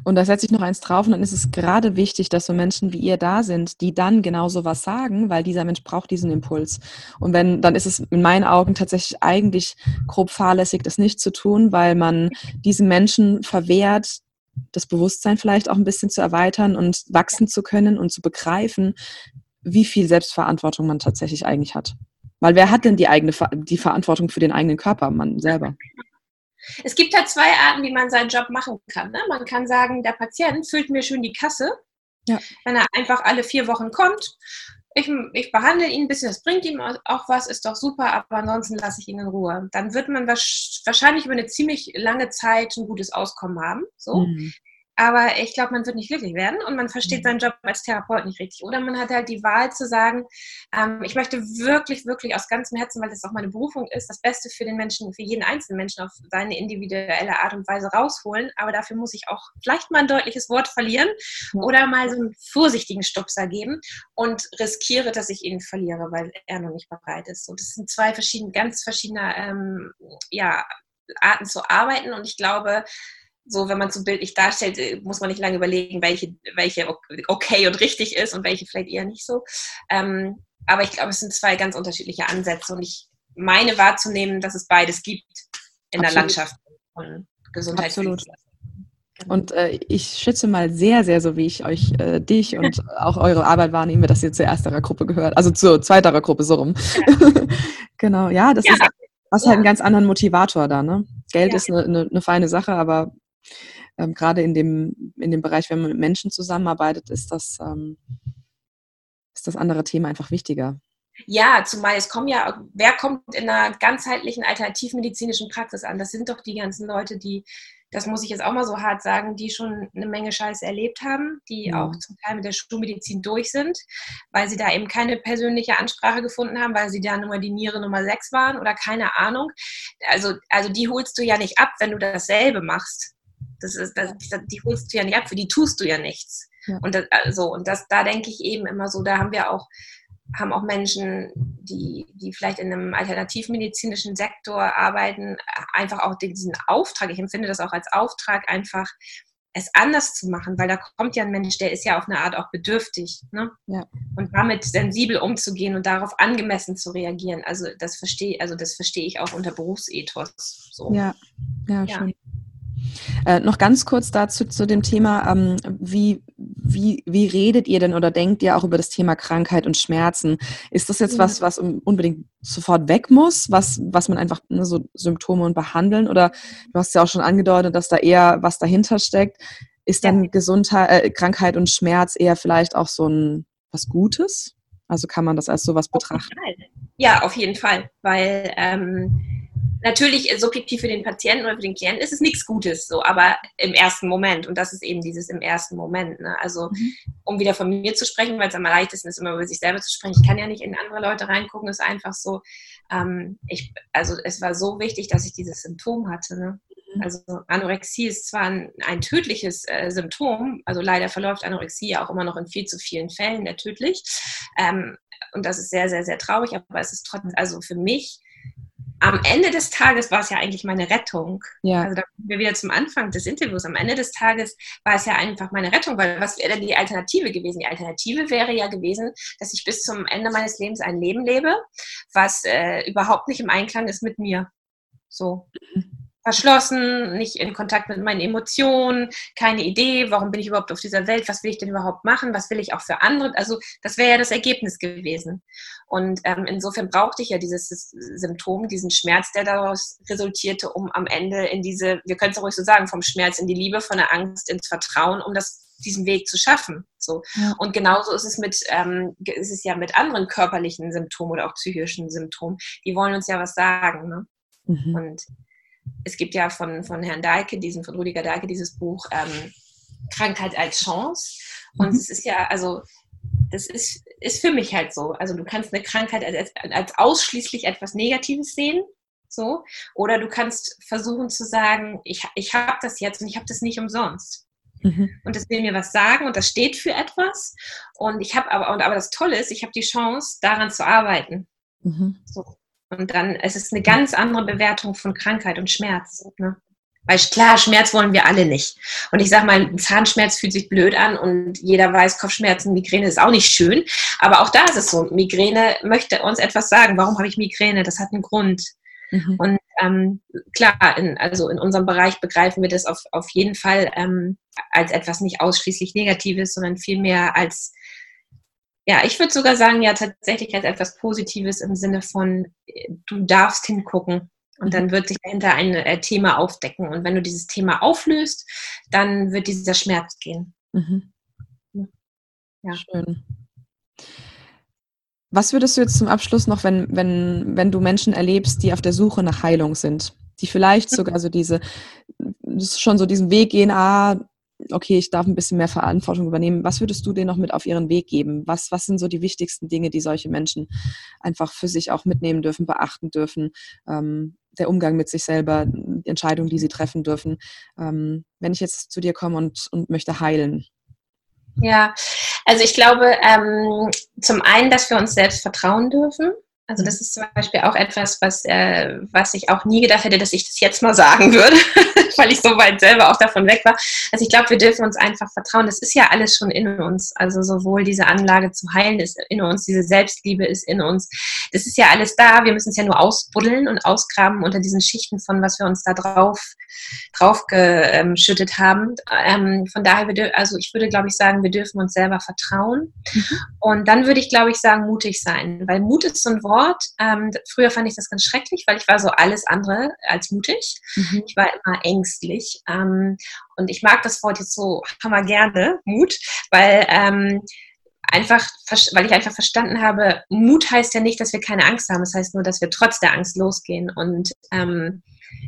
und da setze ich noch eins drauf und dann ist es gerade wichtig, dass so Menschen wie ihr da sind, die dann genauso was sagen, weil dieser Mensch braucht diesen Impuls. Und wenn, dann ist es in meinen Augen tatsächlich eigentlich grob fahrlässig, das nicht zu tun, weil man diesen Menschen verwehrt, das Bewusstsein vielleicht auch ein bisschen zu erweitern und wachsen zu können und zu begreifen, wie viel Selbstverantwortung man tatsächlich eigentlich hat. Weil wer hat denn die eigene die Verantwortung für den eigenen Körper? Man selber. Es gibt halt zwei Arten, wie man seinen Job machen kann. Ne? Man kann sagen, der Patient füllt mir schön die Kasse, ja. wenn er einfach alle vier Wochen kommt. Ich, ich, behandle ihn ein bisschen, das bringt ihm auch was, ist doch super, aber ansonsten lasse ich ihn in Ruhe. Dann wird man wahrscheinlich über eine ziemlich lange Zeit ein gutes Auskommen haben. So. Mhm. Aber ich glaube, man wird nicht glücklich werden und man versteht mhm. seinen Job als Therapeut nicht richtig. Oder man hat halt die Wahl zu sagen, ähm, ich möchte wirklich, wirklich aus ganzem Herzen, weil das auch meine Berufung ist, das Beste für den Menschen, für jeden einzelnen Menschen auf seine individuelle Art und Weise rausholen. Aber dafür muss ich auch vielleicht mal ein deutliches Wort verlieren oder mal so einen vorsichtigen Stupser geben und riskiere, dass ich ihn verliere, weil er noch nicht bereit ist. Und das sind zwei verschiedene, ganz verschiedene ähm, ja, Arten zu arbeiten. Und ich glaube, so, wenn man so bildlich darstellt, äh, muss man nicht lange überlegen, welche, welche okay und richtig ist und welche vielleicht eher nicht so. Ähm, aber ich glaube, es sind zwei ganz unterschiedliche Ansätze und ich meine wahrzunehmen, dass es beides gibt in Absolut. der Landschaft von Gesundheitswesen. Und äh, ich schätze mal sehr, sehr, so wie ich euch, äh, dich und auch eure Arbeit wahrnehme, dass ihr zur ersterer Gruppe gehört, also zur zweiterer Gruppe so rum. Ja. genau, ja, das ja. ist was ja. halt einen ganz anderen Motivator da, ne? Geld ist eine, eine, eine feine Sache, aber ähm, gerade in dem, in dem Bereich, wenn man mit Menschen zusammenarbeitet, ist das, ähm, ist das andere Thema einfach wichtiger. Ja, zumal es kommen ja, wer kommt in einer ganzheitlichen alternativmedizinischen Praxis an? Das sind doch die ganzen Leute, die das muss ich jetzt auch mal so hart sagen, die schon eine Menge Scheiße erlebt haben, die mhm. auch zum Teil mit der Schulmedizin durch sind, weil sie da eben keine persönliche Ansprache gefunden haben, weil sie da nur die Niere Nummer 6 waren oder keine Ahnung. Also, also die holst du ja nicht ab, wenn du dasselbe machst. Das ist, das, die holst du ja nicht ab, für die tust du ja nichts. Ja. Und das, also, und das, da denke ich eben immer so, da haben wir auch haben auch Menschen, die, die vielleicht in einem alternativmedizinischen Sektor arbeiten, einfach auch diesen Auftrag, ich empfinde das auch als Auftrag, einfach es anders zu machen, weil da kommt ja ein Mensch, der ist ja auf eine Art auch bedürftig. Ne? Ja. Und damit sensibel umzugehen und darauf angemessen zu reagieren. Also das verstehe, also das verstehe ich auch unter Berufsethos. So. Ja, ja, ja. schön. Äh, noch ganz kurz dazu zu dem Thema, ähm, wie, wie, wie redet ihr denn oder denkt ihr auch über das Thema Krankheit und Schmerzen? Ist das jetzt was, was unbedingt sofort weg muss, was, was man einfach ne, so Symptome und behandeln? Oder du hast ja auch schon angedeutet, dass da eher was dahinter steckt. Ist dann ja. Gesundheit, äh, Krankheit und Schmerz eher vielleicht auch so ein was Gutes? Also kann man das als sowas betrachten? Ja, auf jeden Fall, weil ähm, natürlich äh, subjektiv für den Patienten oder für den Klienten ist es nichts Gutes, so, aber im ersten Moment. Und das ist eben dieses im ersten Moment. Ne? Also, mhm. um wieder von mir zu sprechen, weil es am leichtesten ist, immer über sich selber zu sprechen. Ich kann ja nicht in andere Leute reingucken, ist einfach so. Ähm, ich, also, es war so wichtig, dass ich dieses Symptom hatte. Ne? Mhm. Also Anorexie ist zwar ein, ein tödliches äh, Symptom, also leider verläuft Anorexie ja auch immer noch in viel zu vielen Fällen der tödlich. Ähm, und das ist sehr, sehr, sehr traurig, aber es ist trotzdem, also für mich am Ende des Tages war es ja eigentlich meine Rettung. Ja. Also da kommen wir wieder zum Anfang des Interviews. Am Ende des Tages war es ja einfach meine Rettung, weil was wäre denn die Alternative gewesen? Die Alternative wäre ja gewesen, dass ich bis zum Ende meines Lebens ein Leben lebe, was äh, überhaupt nicht im Einklang ist mit mir. So. Mhm verschlossen, nicht in Kontakt mit meinen Emotionen, keine Idee, warum bin ich überhaupt auf dieser Welt, was will ich denn überhaupt machen, was will ich auch für andere. Also das wäre ja das Ergebnis gewesen. Und ähm, insofern brauchte ich ja dieses Symptom, diesen Schmerz, der daraus resultierte, um am Ende in diese, wir können es ruhig so sagen, vom Schmerz in die Liebe, von der Angst ins Vertrauen, um das diesen Weg zu schaffen. So. Ja. Und genauso ist es mit, ähm, ist es ja mit anderen körperlichen Symptomen oder auch psychischen Symptomen. Die wollen uns ja was sagen. Ne? Mhm. Und es gibt ja von, von Herrn Dahlke, diesen, von Rudiger Dahlke, dieses Buch ähm, Krankheit als Chance. Und mhm. es ist ja, also, das ist, ist für mich halt so. Also du kannst eine Krankheit als, als ausschließlich etwas Negatives sehen. So. Oder du kannst versuchen zu sagen, ich, ich habe das jetzt und ich habe das nicht umsonst. Mhm. Und das will mir was sagen und das steht für etwas. Und ich habe aber, und aber das Tolle ist, ich habe die Chance, daran zu arbeiten. Mhm. So. Und dann es ist es eine ganz andere Bewertung von Krankheit und Schmerz. Ne? Weil klar, Schmerz wollen wir alle nicht. Und ich sage mal, Zahnschmerz fühlt sich blöd an und jeder weiß, Kopfschmerzen, Migräne ist auch nicht schön. Aber auch da ist es so, Migräne möchte uns etwas sagen. Warum habe ich Migräne? Das hat einen Grund. Mhm. Und ähm, klar, in, also in unserem Bereich begreifen wir das auf, auf jeden Fall ähm, als etwas nicht ausschließlich Negatives, sondern vielmehr als ja, ich würde sogar sagen, ja, tatsächlich als etwas Positives im Sinne von, du darfst hingucken. Und dann wird sich dahinter ein äh, Thema aufdecken. Und wenn du dieses Thema auflöst, dann wird dieser Schmerz gehen. Mhm. Ja. Schön. Was würdest du jetzt zum Abschluss noch, wenn, wenn, wenn du Menschen erlebst, die auf der Suche nach Heilung sind, die vielleicht sogar so diese, schon so diesen Weg gehen, ah, okay, ich darf ein bisschen mehr Verantwortung übernehmen. Was würdest du denen noch mit auf ihren Weg geben? Was, was sind so die wichtigsten Dinge, die solche Menschen einfach für sich auch mitnehmen dürfen, beachten dürfen? Ähm, der Umgang mit sich selber, die Entscheidungen, die sie treffen dürfen. Ähm, wenn ich jetzt zu dir komme und, und möchte heilen. Ja, also ich glaube, ähm, zum einen, dass wir uns selbst vertrauen dürfen. Also das ist zum Beispiel auch etwas, was, äh, was ich auch nie gedacht hätte, dass ich das jetzt mal sagen würde, weil ich so weit selber auch davon weg war. Also ich glaube, wir dürfen uns einfach vertrauen. Das ist ja alles schon in uns. Also sowohl diese Anlage zu heilen ist in uns, diese Selbstliebe ist in uns. Das ist ja alles da. Wir müssen es ja nur ausbuddeln und ausgraben unter diesen Schichten von, was wir uns da drauf, drauf geschüttet haben. Ähm, von daher, also ich würde, glaube ich, sagen, wir dürfen uns selber vertrauen. Mhm. Und dann würde ich, glaube ich, sagen, mutig sein. Weil Mut ist so ein Wort, Sport. Ähm, früher fand ich das ganz schrecklich, weil ich war so alles andere als mutig. Mhm. Ich war immer ängstlich. Ähm, und ich mag das Wort jetzt so hammer gerne, Mut, weil ähm, einfach, weil ich einfach verstanden habe, Mut heißt ja nicht, dass wir keine Angst haben. Es das heißt nur, dass wir trotz der Angst losgehen und ähm,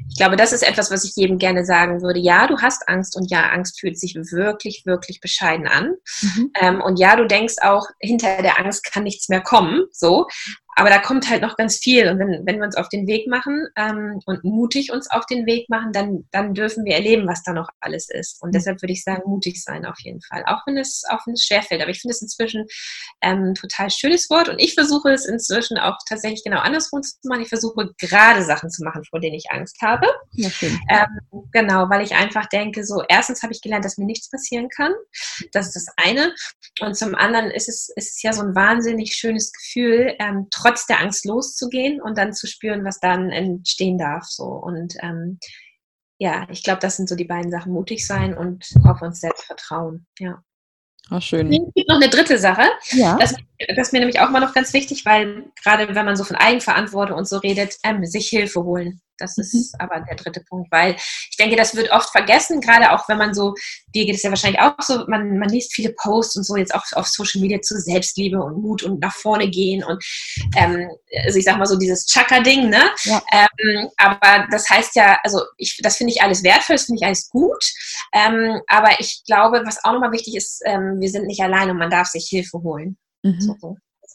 ich glaube, das ist etwas, was ich jedem gerne sagen würde. Ja, du hast Angst und ja, Angst fühlt sich wirklich, wirklich bescheiden an. Mhm. Ähm, und ja, du denkst auch, hinter der Angst kann nichts mehr kommen. So. Aber da kommt halt noch ganz viel. Und wenn, wenn wir uns auf den Weg machen ähm, und mutig uns auf den Weg machen, dann, dann dürfen wir erleben, was da noch alles ist. Und mhm. deshalb würde ich sagen, mutig sein auf jeden Fall. Auch wenn es, auch wenn es schwerfällt. Aber ich finde es inzwischen ähm, ein total schönes Wort. Und ich versuche es inzwischen auch tatsächlich genau andersrum zu machen. Ich versuche gerade Sachen zu machen, vor denen ich Angst habe. Ja, ähm, genau, weil ich einfach denke, so erstens habe ich gelernt, dass mir nichts passieren kann. Das ist das eine. Und zum anderen ist es, ist es ja so ein wahnsinnig schönes Gefühl, ähm, trotz der Angst loszugehen und dann zu spüren, was dann entstehen darf. So. Und ähm, ja, ich glaube, das sind so die beiden Sachen, mutig sein und auf uns selbst vertrauen. Ja. Ach, schön. Es gibt noch eine dritte Sache. Ja. Das, das ist mir nämlich auch immer noch ganz wichtig, weil gerade wenn man so von Eigenverantwortung und so redet, ähm, sich Hilfe holen. Das ist mhm. aber der dritte Punkt, weil ich denke, das wird oft vergessen, gerade auch wenn man so, dir geht es ja wahrscheinlich auch so, man, man liest viele Posts und so jetzt auch auf Social Media zu Selbstliebe und Mut und nach vorne gehen und ähm, also ich sag mal so dieses Chaka-Ding, ne? Ja. Ähm, aber das heißt ja, also ich, das finde ich alles wertvoll, das finde ich alles gut. Ähm, aber ich glaube, was auch nochmal wichtig ist, ähm, wir sind nicht allein und man darf sich Hilfe holen. Mhm. So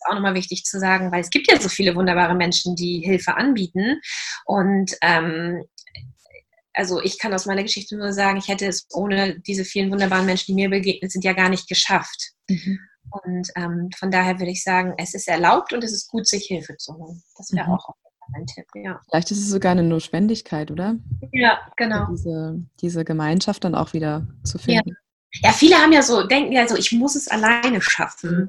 auch nochmal wichtig zu sagen, weil es gibt ja so viele wunderbare Menschen, die Hilfe anbieten. Und ähm, also ich kann aus meiner Geschichte nur sagen, ich hätte es ohne diese vielen wunderbaren Menschen, die mir begegnet sind, ja gar nicht geschafft. Mhm. Und ähm, von daher würde ich sagen, es ist erlaubt und es ist gut, sich Hilfe zu holen. Das wäre mhm. auch ein Tipp, ja. Vielleicht ist es sogar eine Notwendigkeit, oder? Ja, genau. Diese, diese Gemeinschaft dann auch wieder zu finden. Ja. ja. viele haben ja so, denken ja so, ich muss es alleine schaffen.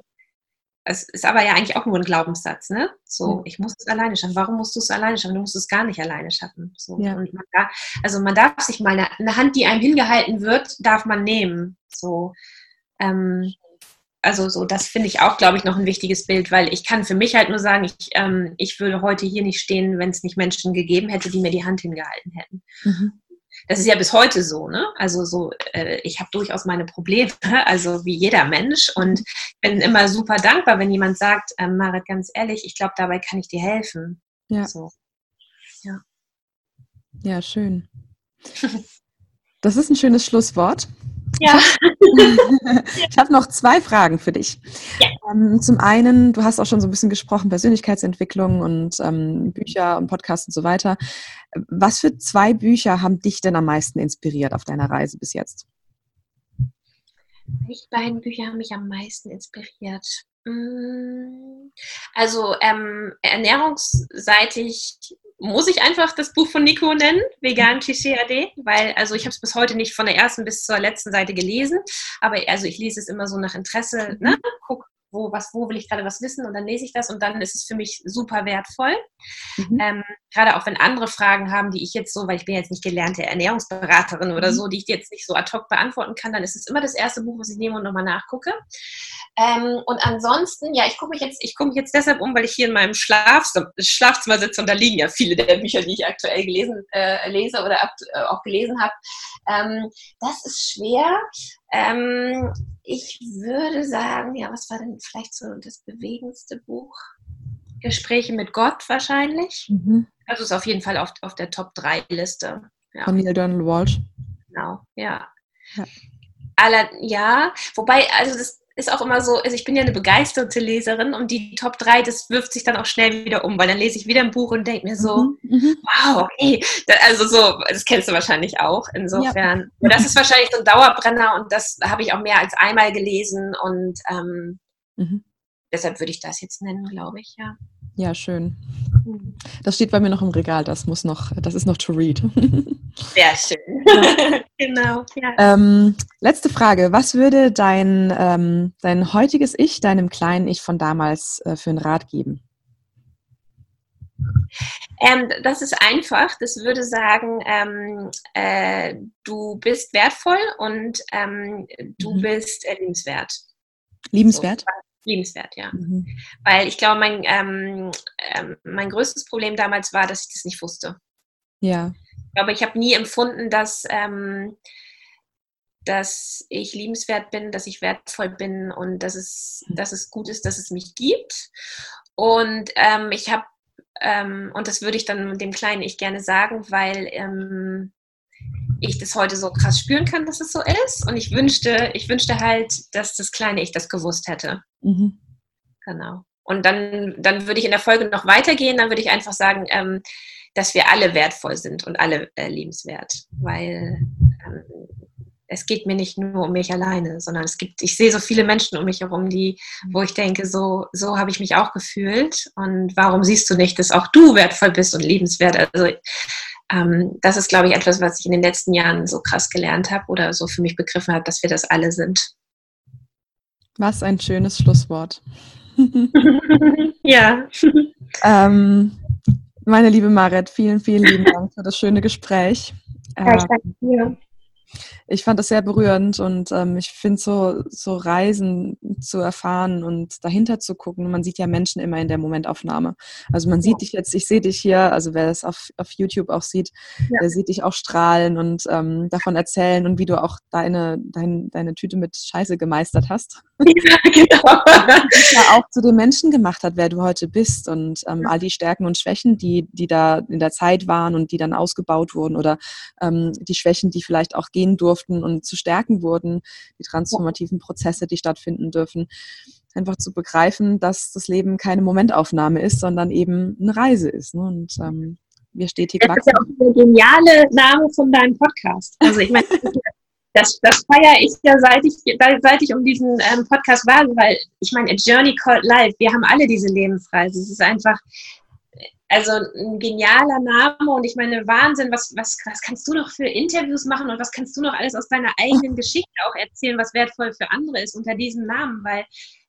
Es ist aber ja eigentlich auch nur ein Glaubenssatz, ne? So, ich muss es alleine schaffen. Warum musst du es alleine schaffen? Du musst es gar nicht alleine schaffen. So. Ja. Und man da, also man darf sich mal eine, eine, Hand, die einem hingehalten wird, darf man nehmen. So, ähm, also so, das finde ich auch, glaube ich, noch ein wichtiges Bild, weil ich kann für mich halt nur sagen, ich, ähm, ich würde heute hier nicht stehen, wenn es nicht Menschen gegeben hätte, die mir die Hand hingehalten hätten. Mhm das ist ja bis heute so, ne? Also so, äh, ich habe durchaus meine Probleme, also wie jeder Mensch und bin immer super dankbar, wenn jemand sagt, ähm, Marit, ganz ehrlich, ich glaube, dabei kann ich dir helfen. Ja. So. Ja. Ja, schön. Das ist ein schönes Schlusswort. Ja. ich habe noch zwei Fragen für dich. Ja. Ähm, zum einen, du hast auch schon so ein bisschen gesprochen, Persönlichkeitsentwicklung und ähm, Bücher und Podcasts und so weiter. Was für zwei Bücher haben dich denn am meisten inspiriert auf deiner Reise bis jetzt? Welche beiden Bücher haben mich am meisten inspiriert? Mm, also ähm, ernährungsseitig muss ich einfach das Buch von Nico nennen, Vegan Klischee AD, weil also ich habe es bis heute nicht von der ersten bis zur letzten Seite gelesen, aber also ich lese es immer so nach Interesse, ne? guck, wo, was, wo will ich gerade was wissen und dann lese ich das und dann ist es für mich super wertvoll. Mhm. Ähm, gerade auch wenn andere Fragen haben, die ich jetzt so, weil ich bin jetzt nicht gelernte Ernährungsberaterin oder mhm. so, die ich jetzt nicht so ad hoc beantworten kann, dann ist es immer das erste Buch, was ich nehme und nochmal nachgucke. Ähm, und ansonsten, ja, ich gucke mich jetzt, ich gucke mich jetzt deshalb um, weil ich hier in meinem Schlafzimmer, Schlafzimmer sitze und da liegen ja viele der Bücher, die ich aktuell gelesen, äh, lese oder ab, äh, auch gelesen habe. Ähm, das ist schwer. Ähm, ich würde sagen, ja, was war denn vielleicht so das bewegendste Buch? Gespräche mit Gott wahrscheinlich. Mhm. Also ist auf jeden Fall auf, auf der Top-3-Liste. Ja. Von Neil Donald Walsh. Genau, ja. ja. Aller, ja, wobei, also das, ist auch immer so, also ich bin ja eine begeisterte Leserin und die Top 3, das wirft sich dann auch schnell wieder um, weil dann lese ich wieder ein Buch und denke mir so, mhm, mhm. wow, okay. Also so, das kennst du wahrscheinlich auch, insofern. Ja. Und das ist wahrscheinlich so ein Dauerbrenner und das habe ich auch mehr als einmal gelesen und ähm, mhm. deshalb würde ich das jetzt nennen, glaube ich, ja. Ja, schön. Mhm. Das steht bei mir noch im Regal, das muss noch, das ist noch to read. Sehr schön. Ja. genau. Ja. Ähm, letzte Frage. Was würde dein, ähm, dein heutiges Ich, deinem kleinen Ich von damals äh, für einen Rat geben? Ähm, das ist einfach. Das würde sagen, ähm, äh, du bist wertvoll und ähm, du mhm. bist äh, liebenswert. Liebenswert? So, liebenswert, ja. Mhm. Weil ich glaube, mein, ähm, ähm, mein größtes Problem damals war, dass ich das nicht wusste. Ja. Ich glaube, ich habe nie empfunden, dass, ähm, dass ich liebenswert bin, dass ich wertvoll bin und dass es, mhm. dass es gut ist, dass es mich gibt. Und ähm, ich habe ähm, und das würde ich dann dem kleinen Ich gerne sagen, weil ähm, ich das heute so krass spüren kann, dass es so ist. Und ich wünschte, ich wünschte halt, dass das kleine Ich das gewusst hätte. Mhm. Genau. Und dann, dann würde ich in der Folge noch weitergehen, dann würde ich einfach sagen, ähm, dass wir alle wertvoll sind und alle äh, liebenswert. Weil ähm, es geht mir nicht nur um mich alleine, sondern es gibt, ich sehe so viele Menschen um mich herum, die, wo ich denke, so, so habe ich mich auch gefühlt. Und warum siehst du nicht, dass auch du wertvoll bist und liebenswert? Also ähm, das ist, glaube ich, etwas, was ich in den letzten Jahren so krass gelernt habe oder so für mich begriffen habe, dass wir das alle sind. Was ein schönes Schlusswort. ja. Ähm, meine liebe Marit, vielen, vielen lieben Dank für das schöne Gespräch. Ja, ich danke dir ich fand das sehr berührend und ähm, ich finde so, so Reisen zu erfahren und dahinter zu gucken. Man sieht ja Menschen immer in der Momentaufnahme. Also man sieht ja. dich jetzt, ich sehe dich hier, also wer das auf, auf YouTube auch sieht, ja. der sieht dich auch strahlen und ähm, davon erzählen und wie du auch deine, dein, deine Tüte mit Scheiße gemeistert hast. Ja, genau. ja auch zu den Menschen gemacht hat, wer du heute bist und ähm, all die Stärken und Schwächen, die, die da in der Zeit waren und die dann ausgebaut wurden oder ähm, die Schwächen, die vielleicht auch gehen durften und zu stärken wurden, die transformativen Prozesse, die stattfinden dürfen. Einfach zu begreifen, dass das Leben keine Momentaufnahme ist, sondern eben eine Reise ist. Ne? Und ähm, wir stetig das wachsen. Das ist ja auch der geniale Name von deinem Podcast. Also ich meine, das, das feiere ich ja, seit ich, seit ich um diesen ähm, Podcast war, weil ich meine, A Journey Called Life, wir haben alle diese Lebensreise. Es ist einfach, also ein genialer Name und ich meine, Wahnsinn, was, was, was kannst du noch für Interviews machen und was kannst du noch alles aus deiner eigenen Geschichte auch erzählen, was wertvoll für andere ist unter diesem Namen, weil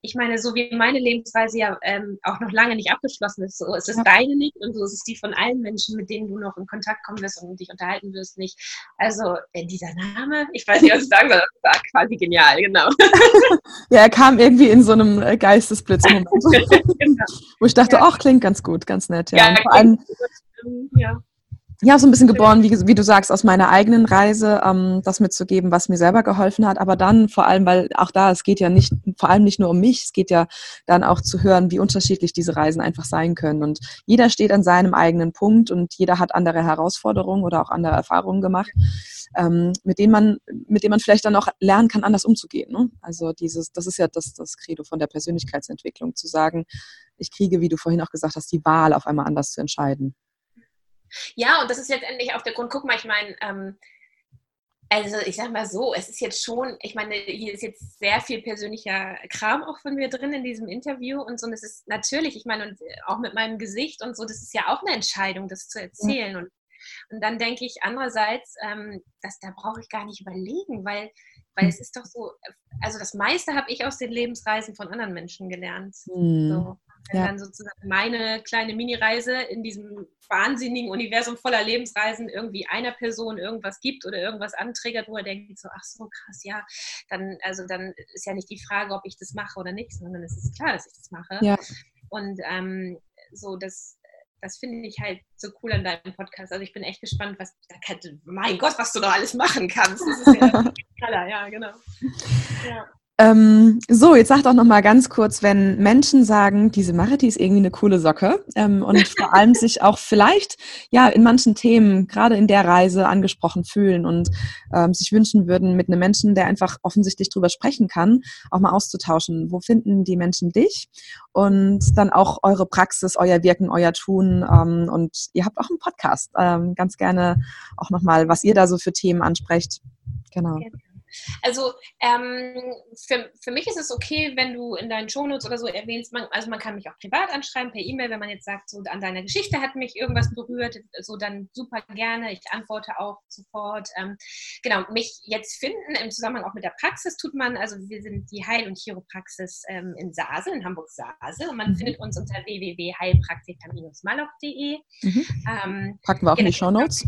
ich meine, so wie meine Lebensweise ja ähm, auch noch lange nicht abgeschlossen ist, so ist es deine nicht und so ist es die von allen Menschen, mit denen du noch in Kontakt kommen wirst und dich unterhalten wirst, nicht. Also äh, dieser Name, ich weiß nicht, was ich sagen soll, das war quasi genial, genau. ja, er kam irgendwie in so einem äh, Geistesblitzmoment, genau. wo ich dachte, ach, ja. klingt ganz gut, ganz nett. Ja, ja vor allem, ja ja, so ein bisschen geboren, wie, wie du sagst, aus meiner eigenen Reise, ähm, das mitzugeben, was mir selber geholfen hat. Aber dann vor allem, weil auch da, es geht ja nicht, vor allem nicht nur um mich, es geht ja dann auch zu hören, wie unterschiedlich diese Reisen einfach sein können. Und jeder steht an seinem eigenen Punkt und jeder hat andere Herausforderungen oder auch andere Erfahrungen gemacht, ähm, mit denen man, mit denen man vielleicht dann auch lernen kann, anders umzugehen. Ne? Also dieses, das ist ja das, das Credo von der Persönlichkeitsentwicklung, zu sagen, ich kriege, wie du vorhin auch gesagt hast, die Wahl auf einmal anders zu entscheiden. Ja, und das ist letztendlich auch der Grund. Guck mal, ich meine, ähm, also ich sag mal so, es ist jetzt schon, ich meine, hier ist jetzt sehr viel persönlicher Kram auch von mir drin in diesem Interview und so. Und es ist natürlich, ich meine, und auch mit meinem Gesicht und so, das ist ja auch eine Entscheidung, das zu erzählen. Ja. Und, und dann denke ich andererseits, ähm, dass da brauche ich gar nicht überlegen, weil, weil es ist doch so, also das meiste habe ich aus den Lebensreisen von anderen Menschen gelernt. Mhm. So. Wenn ja. dann sozusagen meine kleine Mini-Reise in diesem wahnsinnigen Universum voller Lebensreisen irgendwie einer Person irgendwas gibt oder irgendwas anträgert, wo er denkt so, ach so krass, ja, dann, also dann ist ja nicht die Frage, ob ich das mache oder nicht, sondern es ist klar, dass ich das mache. Ja. Und ähm, so, das, das finde ich halt so cool an deinem Podcast. Also ich bin echt gespannt, was, mein Gott, was du noch alles machen kannst. Das ist ja, ja genau. Ja. Ähm, so, jetzt sag doch noch mal ganz kurz, wenn Menschen sagen, diese Mariti ist irgendwie eine coole Socke ähm, und vor allem sich auch vielleicht ja in manchen Themen gerade in der Reise angesprochen fühlen und ähm, sich wünschen würden, mit einem Menschen, der einfach offensichtlich drüber sprechen kann, auch mal auszutauschen. Wo finden die Menschen dich und dann auch eure Praxis, euer Wirken, euer Tun ähm, und ihr habt auch einen Podcast. Ähm, ganz gerne auch noch mal, was ihr da so für Themen ansprecht. Genau. Also ähm, für, für mich ist es okay, wenn du in deinen Shownotes oder so erwähnst, man, also man kann mich auch privat anschreiben, per E-Mail, wenn man jetzt sagt, so an deiner Geschichte hat mich irgendwas berührt, so dann super gerne, ich antworte auch sofort. Ähm, genau, mich jetzt finden im Zusammenhang auch mit der Praxis tut man, also wir sind die Heil- und Chiropraxis ähm, in Sasel, in Hamburg-Sasel und man mhm. findet uns unter www.heilpraktiker-maloch.de. Mhm. Ähm, Packen wir auch genau, in die genau. Shownotes.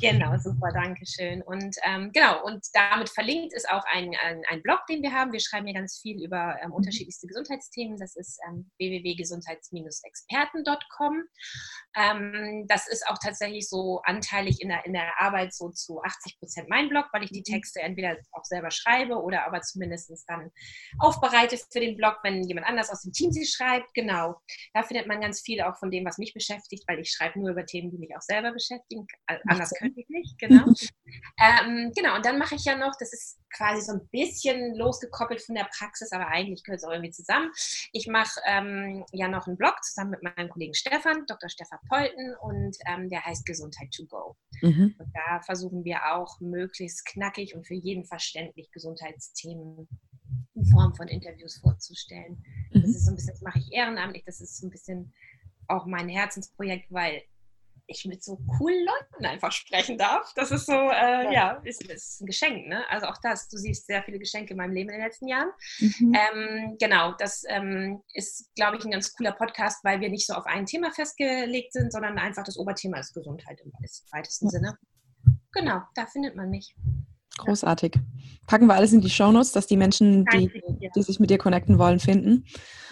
Genau, super, danke schön. Und ähm, genau, und damit verlinkt ist auch ein, ein, ein, Blog, den wir haben. Wir schreiben hier ganz viel über ähm, mhm. unterschiedlichste Gesundheitsthemen. Das ist ähm, www.gesundheits-experten.com. Ähm, das ist auch tatsächlich so anteilig in der, in der Arbeit so zu 80 Prozent mein Blog, weil ich die mhm. Texte entweder auch selber schreibe oder aber zumindest dann aufbereite für den Blog, wenn jemand anders aus dem Team sie schreibt. Genau, da findet man ganz viel auch von dem, was mich beschäftigt, weil ich schreibe nur über Themen, die mich auch selber beschäftigen. Anders könnte ich nicht, genau. ähm, genau, und dann mache ich ja noch, das ist quasi so ein bisschen losgekoppelt von der Praxis, aber eigentlich gehört es auch irgendwie zusammen. Ich mache ähm, ja noch einen Blog zusammen mit meinem Kollegen Stefan, Dr. Stefan Polten, und ähm, der heißt Gesundheit to go. Mhm. Und da versuchen wir auch möglichst knackig und für jeden verständlich Gesundheitsthemen in Form von Interviews vorzustellen. Mhm. Das ist so ein bisschen, das mache ich ehrenamtlich, das ist so ein bisschen auch mein Herzensprojekt, weil ich mit so coolen Leuten einfach sprechen darf. Das ist so, äh, ja, ist, ist, ein Geschenk. Ne? Also auch das, du siehst sehr viele Geschenke in meinem Leben in den letzten Jahren. Mhm. Ähm, genau, das ähm, ist, glaube ich, ein ganz cooler Podcast, weil wir nicht so auf ein Thema festgelegt sind, sondern einfach das Oberthema ist Gesundheit im weitesten. Sinne. Genau, da findet man mich. Großartig. Packen wir alles in die Shownotes, dass die Menschen, die, die sich mit dir connecten wollen, finden.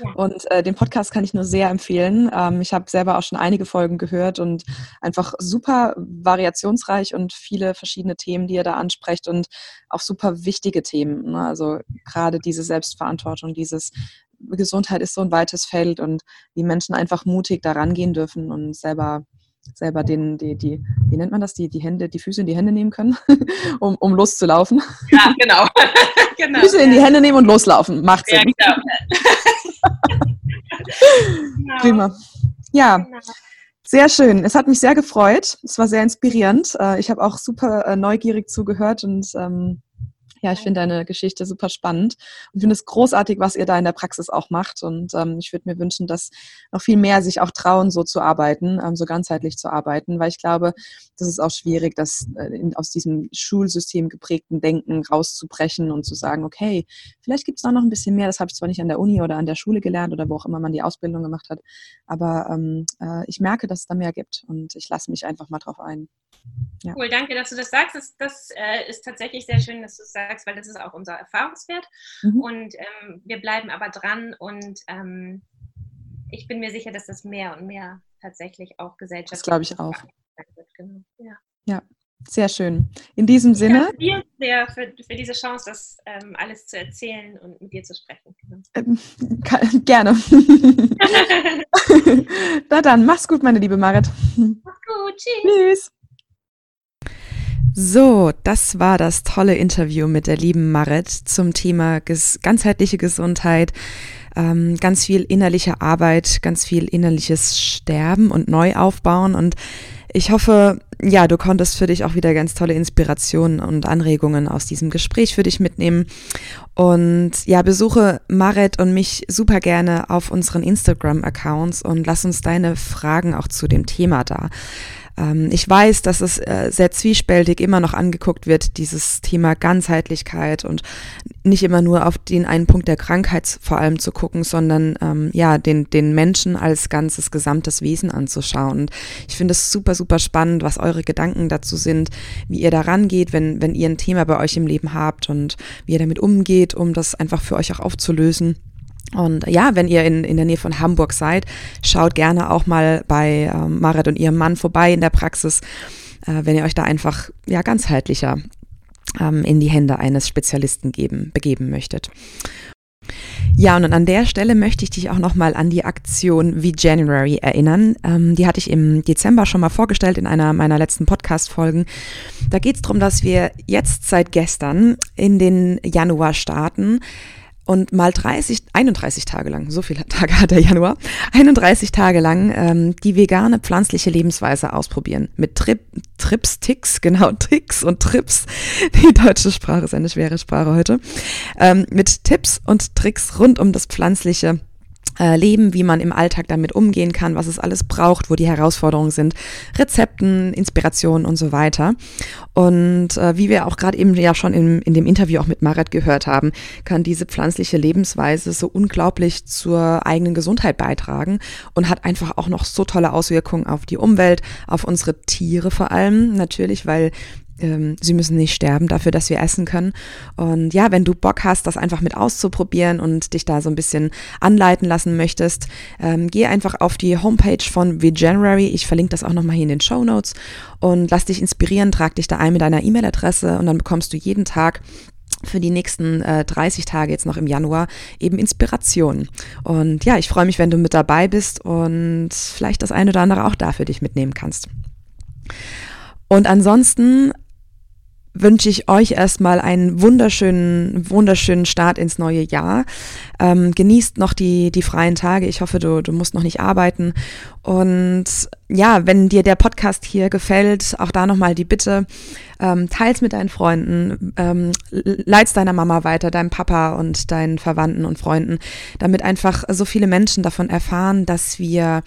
Ja. Und äh, den Podcast kann ich nur sehr empfehlen. Ähm, ich habe selber auch schon einige Folgen gehört und einfach super variationsreich und viele verschiedene Themen, die ihr da ansprecht und auch super wichtige Themen. Ne? Also gerade diese Selbstverantwortung, dieses Gesundheit ist so ein weites Feld und wie Menschen einfach mutig daran gehen dürfen und selber selber den, die, die, wie nennt man das, die, die Hände, die Füße in die Hände nehmen können, um, um loszulaufen. Ja, genau. genau. Füße in die Hände nehmen und loslaufen. Macht Sinn. Ja, genau. Prima. Ja. Genau. Sehr schön. Es hat mich sehr gefreut. Es war sehr inspirierend. Äh, ich habe auch super äh, neugierig zugehört und ähm, ja, ich finde deine Geschichte super spannend und finde es großartig, was ihr da in der Praxis auch macht. Und ähm, ich würde mir wünschen, dass noch viel mehr sich auch trauen, so zu arbeiten, ähm, so ganzheitlich zu arbeiten, weil ich glaube, das ist auch schwierig, das äh, in, aus diesem Schulsystem geprägten Denken rauszubrechen und zu sagen, okay, vielleicht gibt es da noch ein bisschen mehr. Das habe ich zwar nicht an der Uni oder an der Schule gelernt oder wo auch immer man die Ausbildung gemacht hat, aber ähm, äh, ich merke, dass es da mehr gibt und ich lasse mich einfach mal drauf ein. Ja. Cool, danke, dass du das sagst. Das, das äh, ist tatsächlich sehr schön, dass du es sagst, weil das ist auch unser Erfahrungswert. Mhm. Und ähm, wir bleiben aber dran und ähm, ich bin mir sicher, dass das mehr und mehr tatsächlich auch Gesellschaft. Das glaube ich auch. Genau. Ja. ja. Sehr schön. In diesem ich Sinne. Vielen sehr für, für diese Chance, das ähm, alles zu erzählen und mit dir zu sprechen. Genau. Ähm, gerne. Na dann, mach's gut, meine liebe Marit. Mach's gut. Tschüss. Tschüss. So, das war das tolle Interview mit der lieben Marit zum Thema ges ganzheitliche Gesundheit, ähm, ganz viel innerliche Arbeit, ganz viel innerliches Sterben und Neuaufbauen und ich hoffe, ja, du konntest für dich auch wieder ganz tolle Inspirationen und Anregungen aus diesem Gespräch für dich mitnehmen. Und ja, besuche Maret und mich super gerne auf unseren Instagram-Accounts und lass uns deine Fragen auch zu dem Thema da. Ähm, ich weiß, dass es äh, sehr zwiespältig immer noch angeguckt wird, dieses Thema Ganzheitlichkeit und nicht immer nur auf den einen Punkt der Krankheit vor allem zu gucken, sondern ähm, ja, den, den Menschen als ganzes gesamtes Wesen anzuschauen. Und ich finde es super, super spannend, was eure Gedanken dazu sind, wie ihr daran geht, wenn, wenn ihr ein Thema bei euch im Leben habt und wie ihr damit umgeht, um das einfach für euch auch aufzulösen. Und ja, wenn ihr in, in der Nähe von Hamburg seid, schaut gerne auch mal bei ähm, Marit und ihrem Mann vorbei in der Praxis, äh, wenn ihr euch da einfach ja ganzheitlicher ähm, in die Hände eines Spezialisten geben, begeben möchtet. Ja, und an der Stelle möchte ich dich auch nochmal an die Aktion wie January erinnern. Ähm, die hatte ich im Dezember schon mal vorgestellt in einer meiner letzten Podcast-Folgen. Da geht es darum, dass wir jetzt seit gestern in den Januar starten und mal 30, 31 Tage lang, so viele Tage hat der Januar, 31 Tage lang ähm, die vegane pflanzliche Lebensweise ausprobieren. Mit Trip, Trips, Ticks, genau, Tricks und Trips. Die deutsche Sprache ist eine schwere Sprache heute. Ähm, mit Tipps und Tricks rund um das pflanzliche äh, leben, wie man im Alltag damit umgehen kann, was es alles braucht, wo die Herausforderungen sind, Rezepten, Inspirationen und so weiter. Und äh, wie wir auch gerade eben ja schon in, in dem Interview auch mit Marit gehört haben, kann diese pflanzliche Lebensweise so unglaublich zur eigenen Gesundheit beitragen und hat einfach auch noch so tolle Auswirkungen auf die Umwelt, auf unsere Tiere vor allem natürlich, weil ähm, sie müssen nicht sterben dafür, dass wir essen können. Und ja, wenn du Bock hast, das einfach mit auszuprobieren und dich da so ein bisschen anleiten lassen möchtest, ähm, geh einfach auf die Homepage von Veganuary. Ich verlinke das auch nochmal hier in den Show Notes und lass dich inspirieren, trag dich da ein mit deiner E-Mail-Adresse und dann bekommst du jeden Tag für die nächsten äh, 30 Tage jetzt noch im Januar eben Inspiration. Und ja, ich freue mich, wenn du mit dabei bist und vielleicht das eine oder andere auch da für dich mitnehmen kannst. Und ansonsten wünsche ich euch erstmal einen wunderschönen, wunderschönen Start ins neue Jahr. Ähm, genießt noch die, die freien Tage. Ich hoffe, du, du musst noch nicht arbeiten. Und ja, wenn dir der Podcast hier gefällt, auch da nochmal die Bitte, ähm, teils mit deinen Freunden, ähm, leit's deiner Mama weiter, deinem Papa und deinen Verwandten und Freunden, damit einfach so viele Menschen davon erfahren, dass wir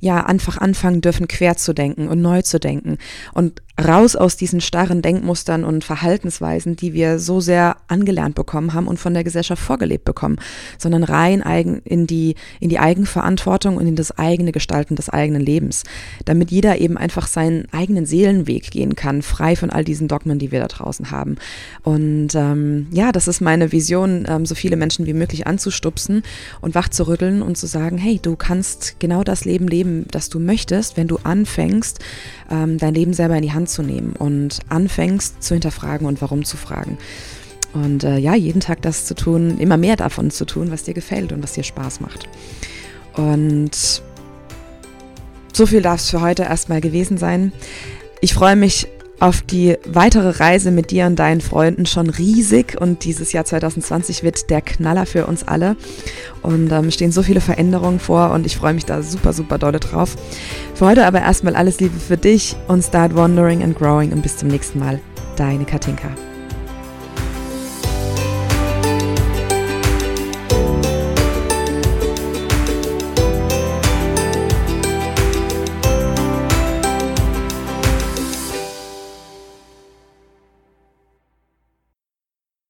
ja einfach anfangen dürfen, quer zu denken und neu zu denken und raus aus diesen starren Denkmustern und Verhaltensweisen, die wir so sehr angelernt bekommen haben und von der Gesellschaft vorgelebt bekommen, sondern rein eigen in die, in die Eigenverantwortung und in das eigene Gestalten des eigenen Lebens, damit jeder eben einfach seinen eigenen Seelenweg gehen kann, frei von all diesen Dogmen, die wir da draußen haben. Und ähm, ja, das ist meine Vision, ähm, so viele Menschen wie möglich anzustupsen und wach zu rütteln und zu sagen, hey, du kannst genau das Leben leben, das du möchtest, wenn du anfängst, ähm, dein Leben selber in die Hand anzunehmen und anfängst zu hinterfragen und warum zu fragen. Und äh, ja, jeden Tag das zu tun, immer mehr davon zu tun, was dir gefällt und was dir Spaß macht. Und so viel darf es für heute erstmal gewesen sein. Ich freue mich auf die weitere Reise mit dir und deinen Freunden schon riesig und dieses Jahr 2020 wird der Knaller für uns alle und ähm, stehen so viele Veränderungen vor und ich freue mich da super, super dolle drauf. Für heute aber erstmal alles Liebe für dich und start wandering and growing und bis zum nächsten Mal. Deine Katinka.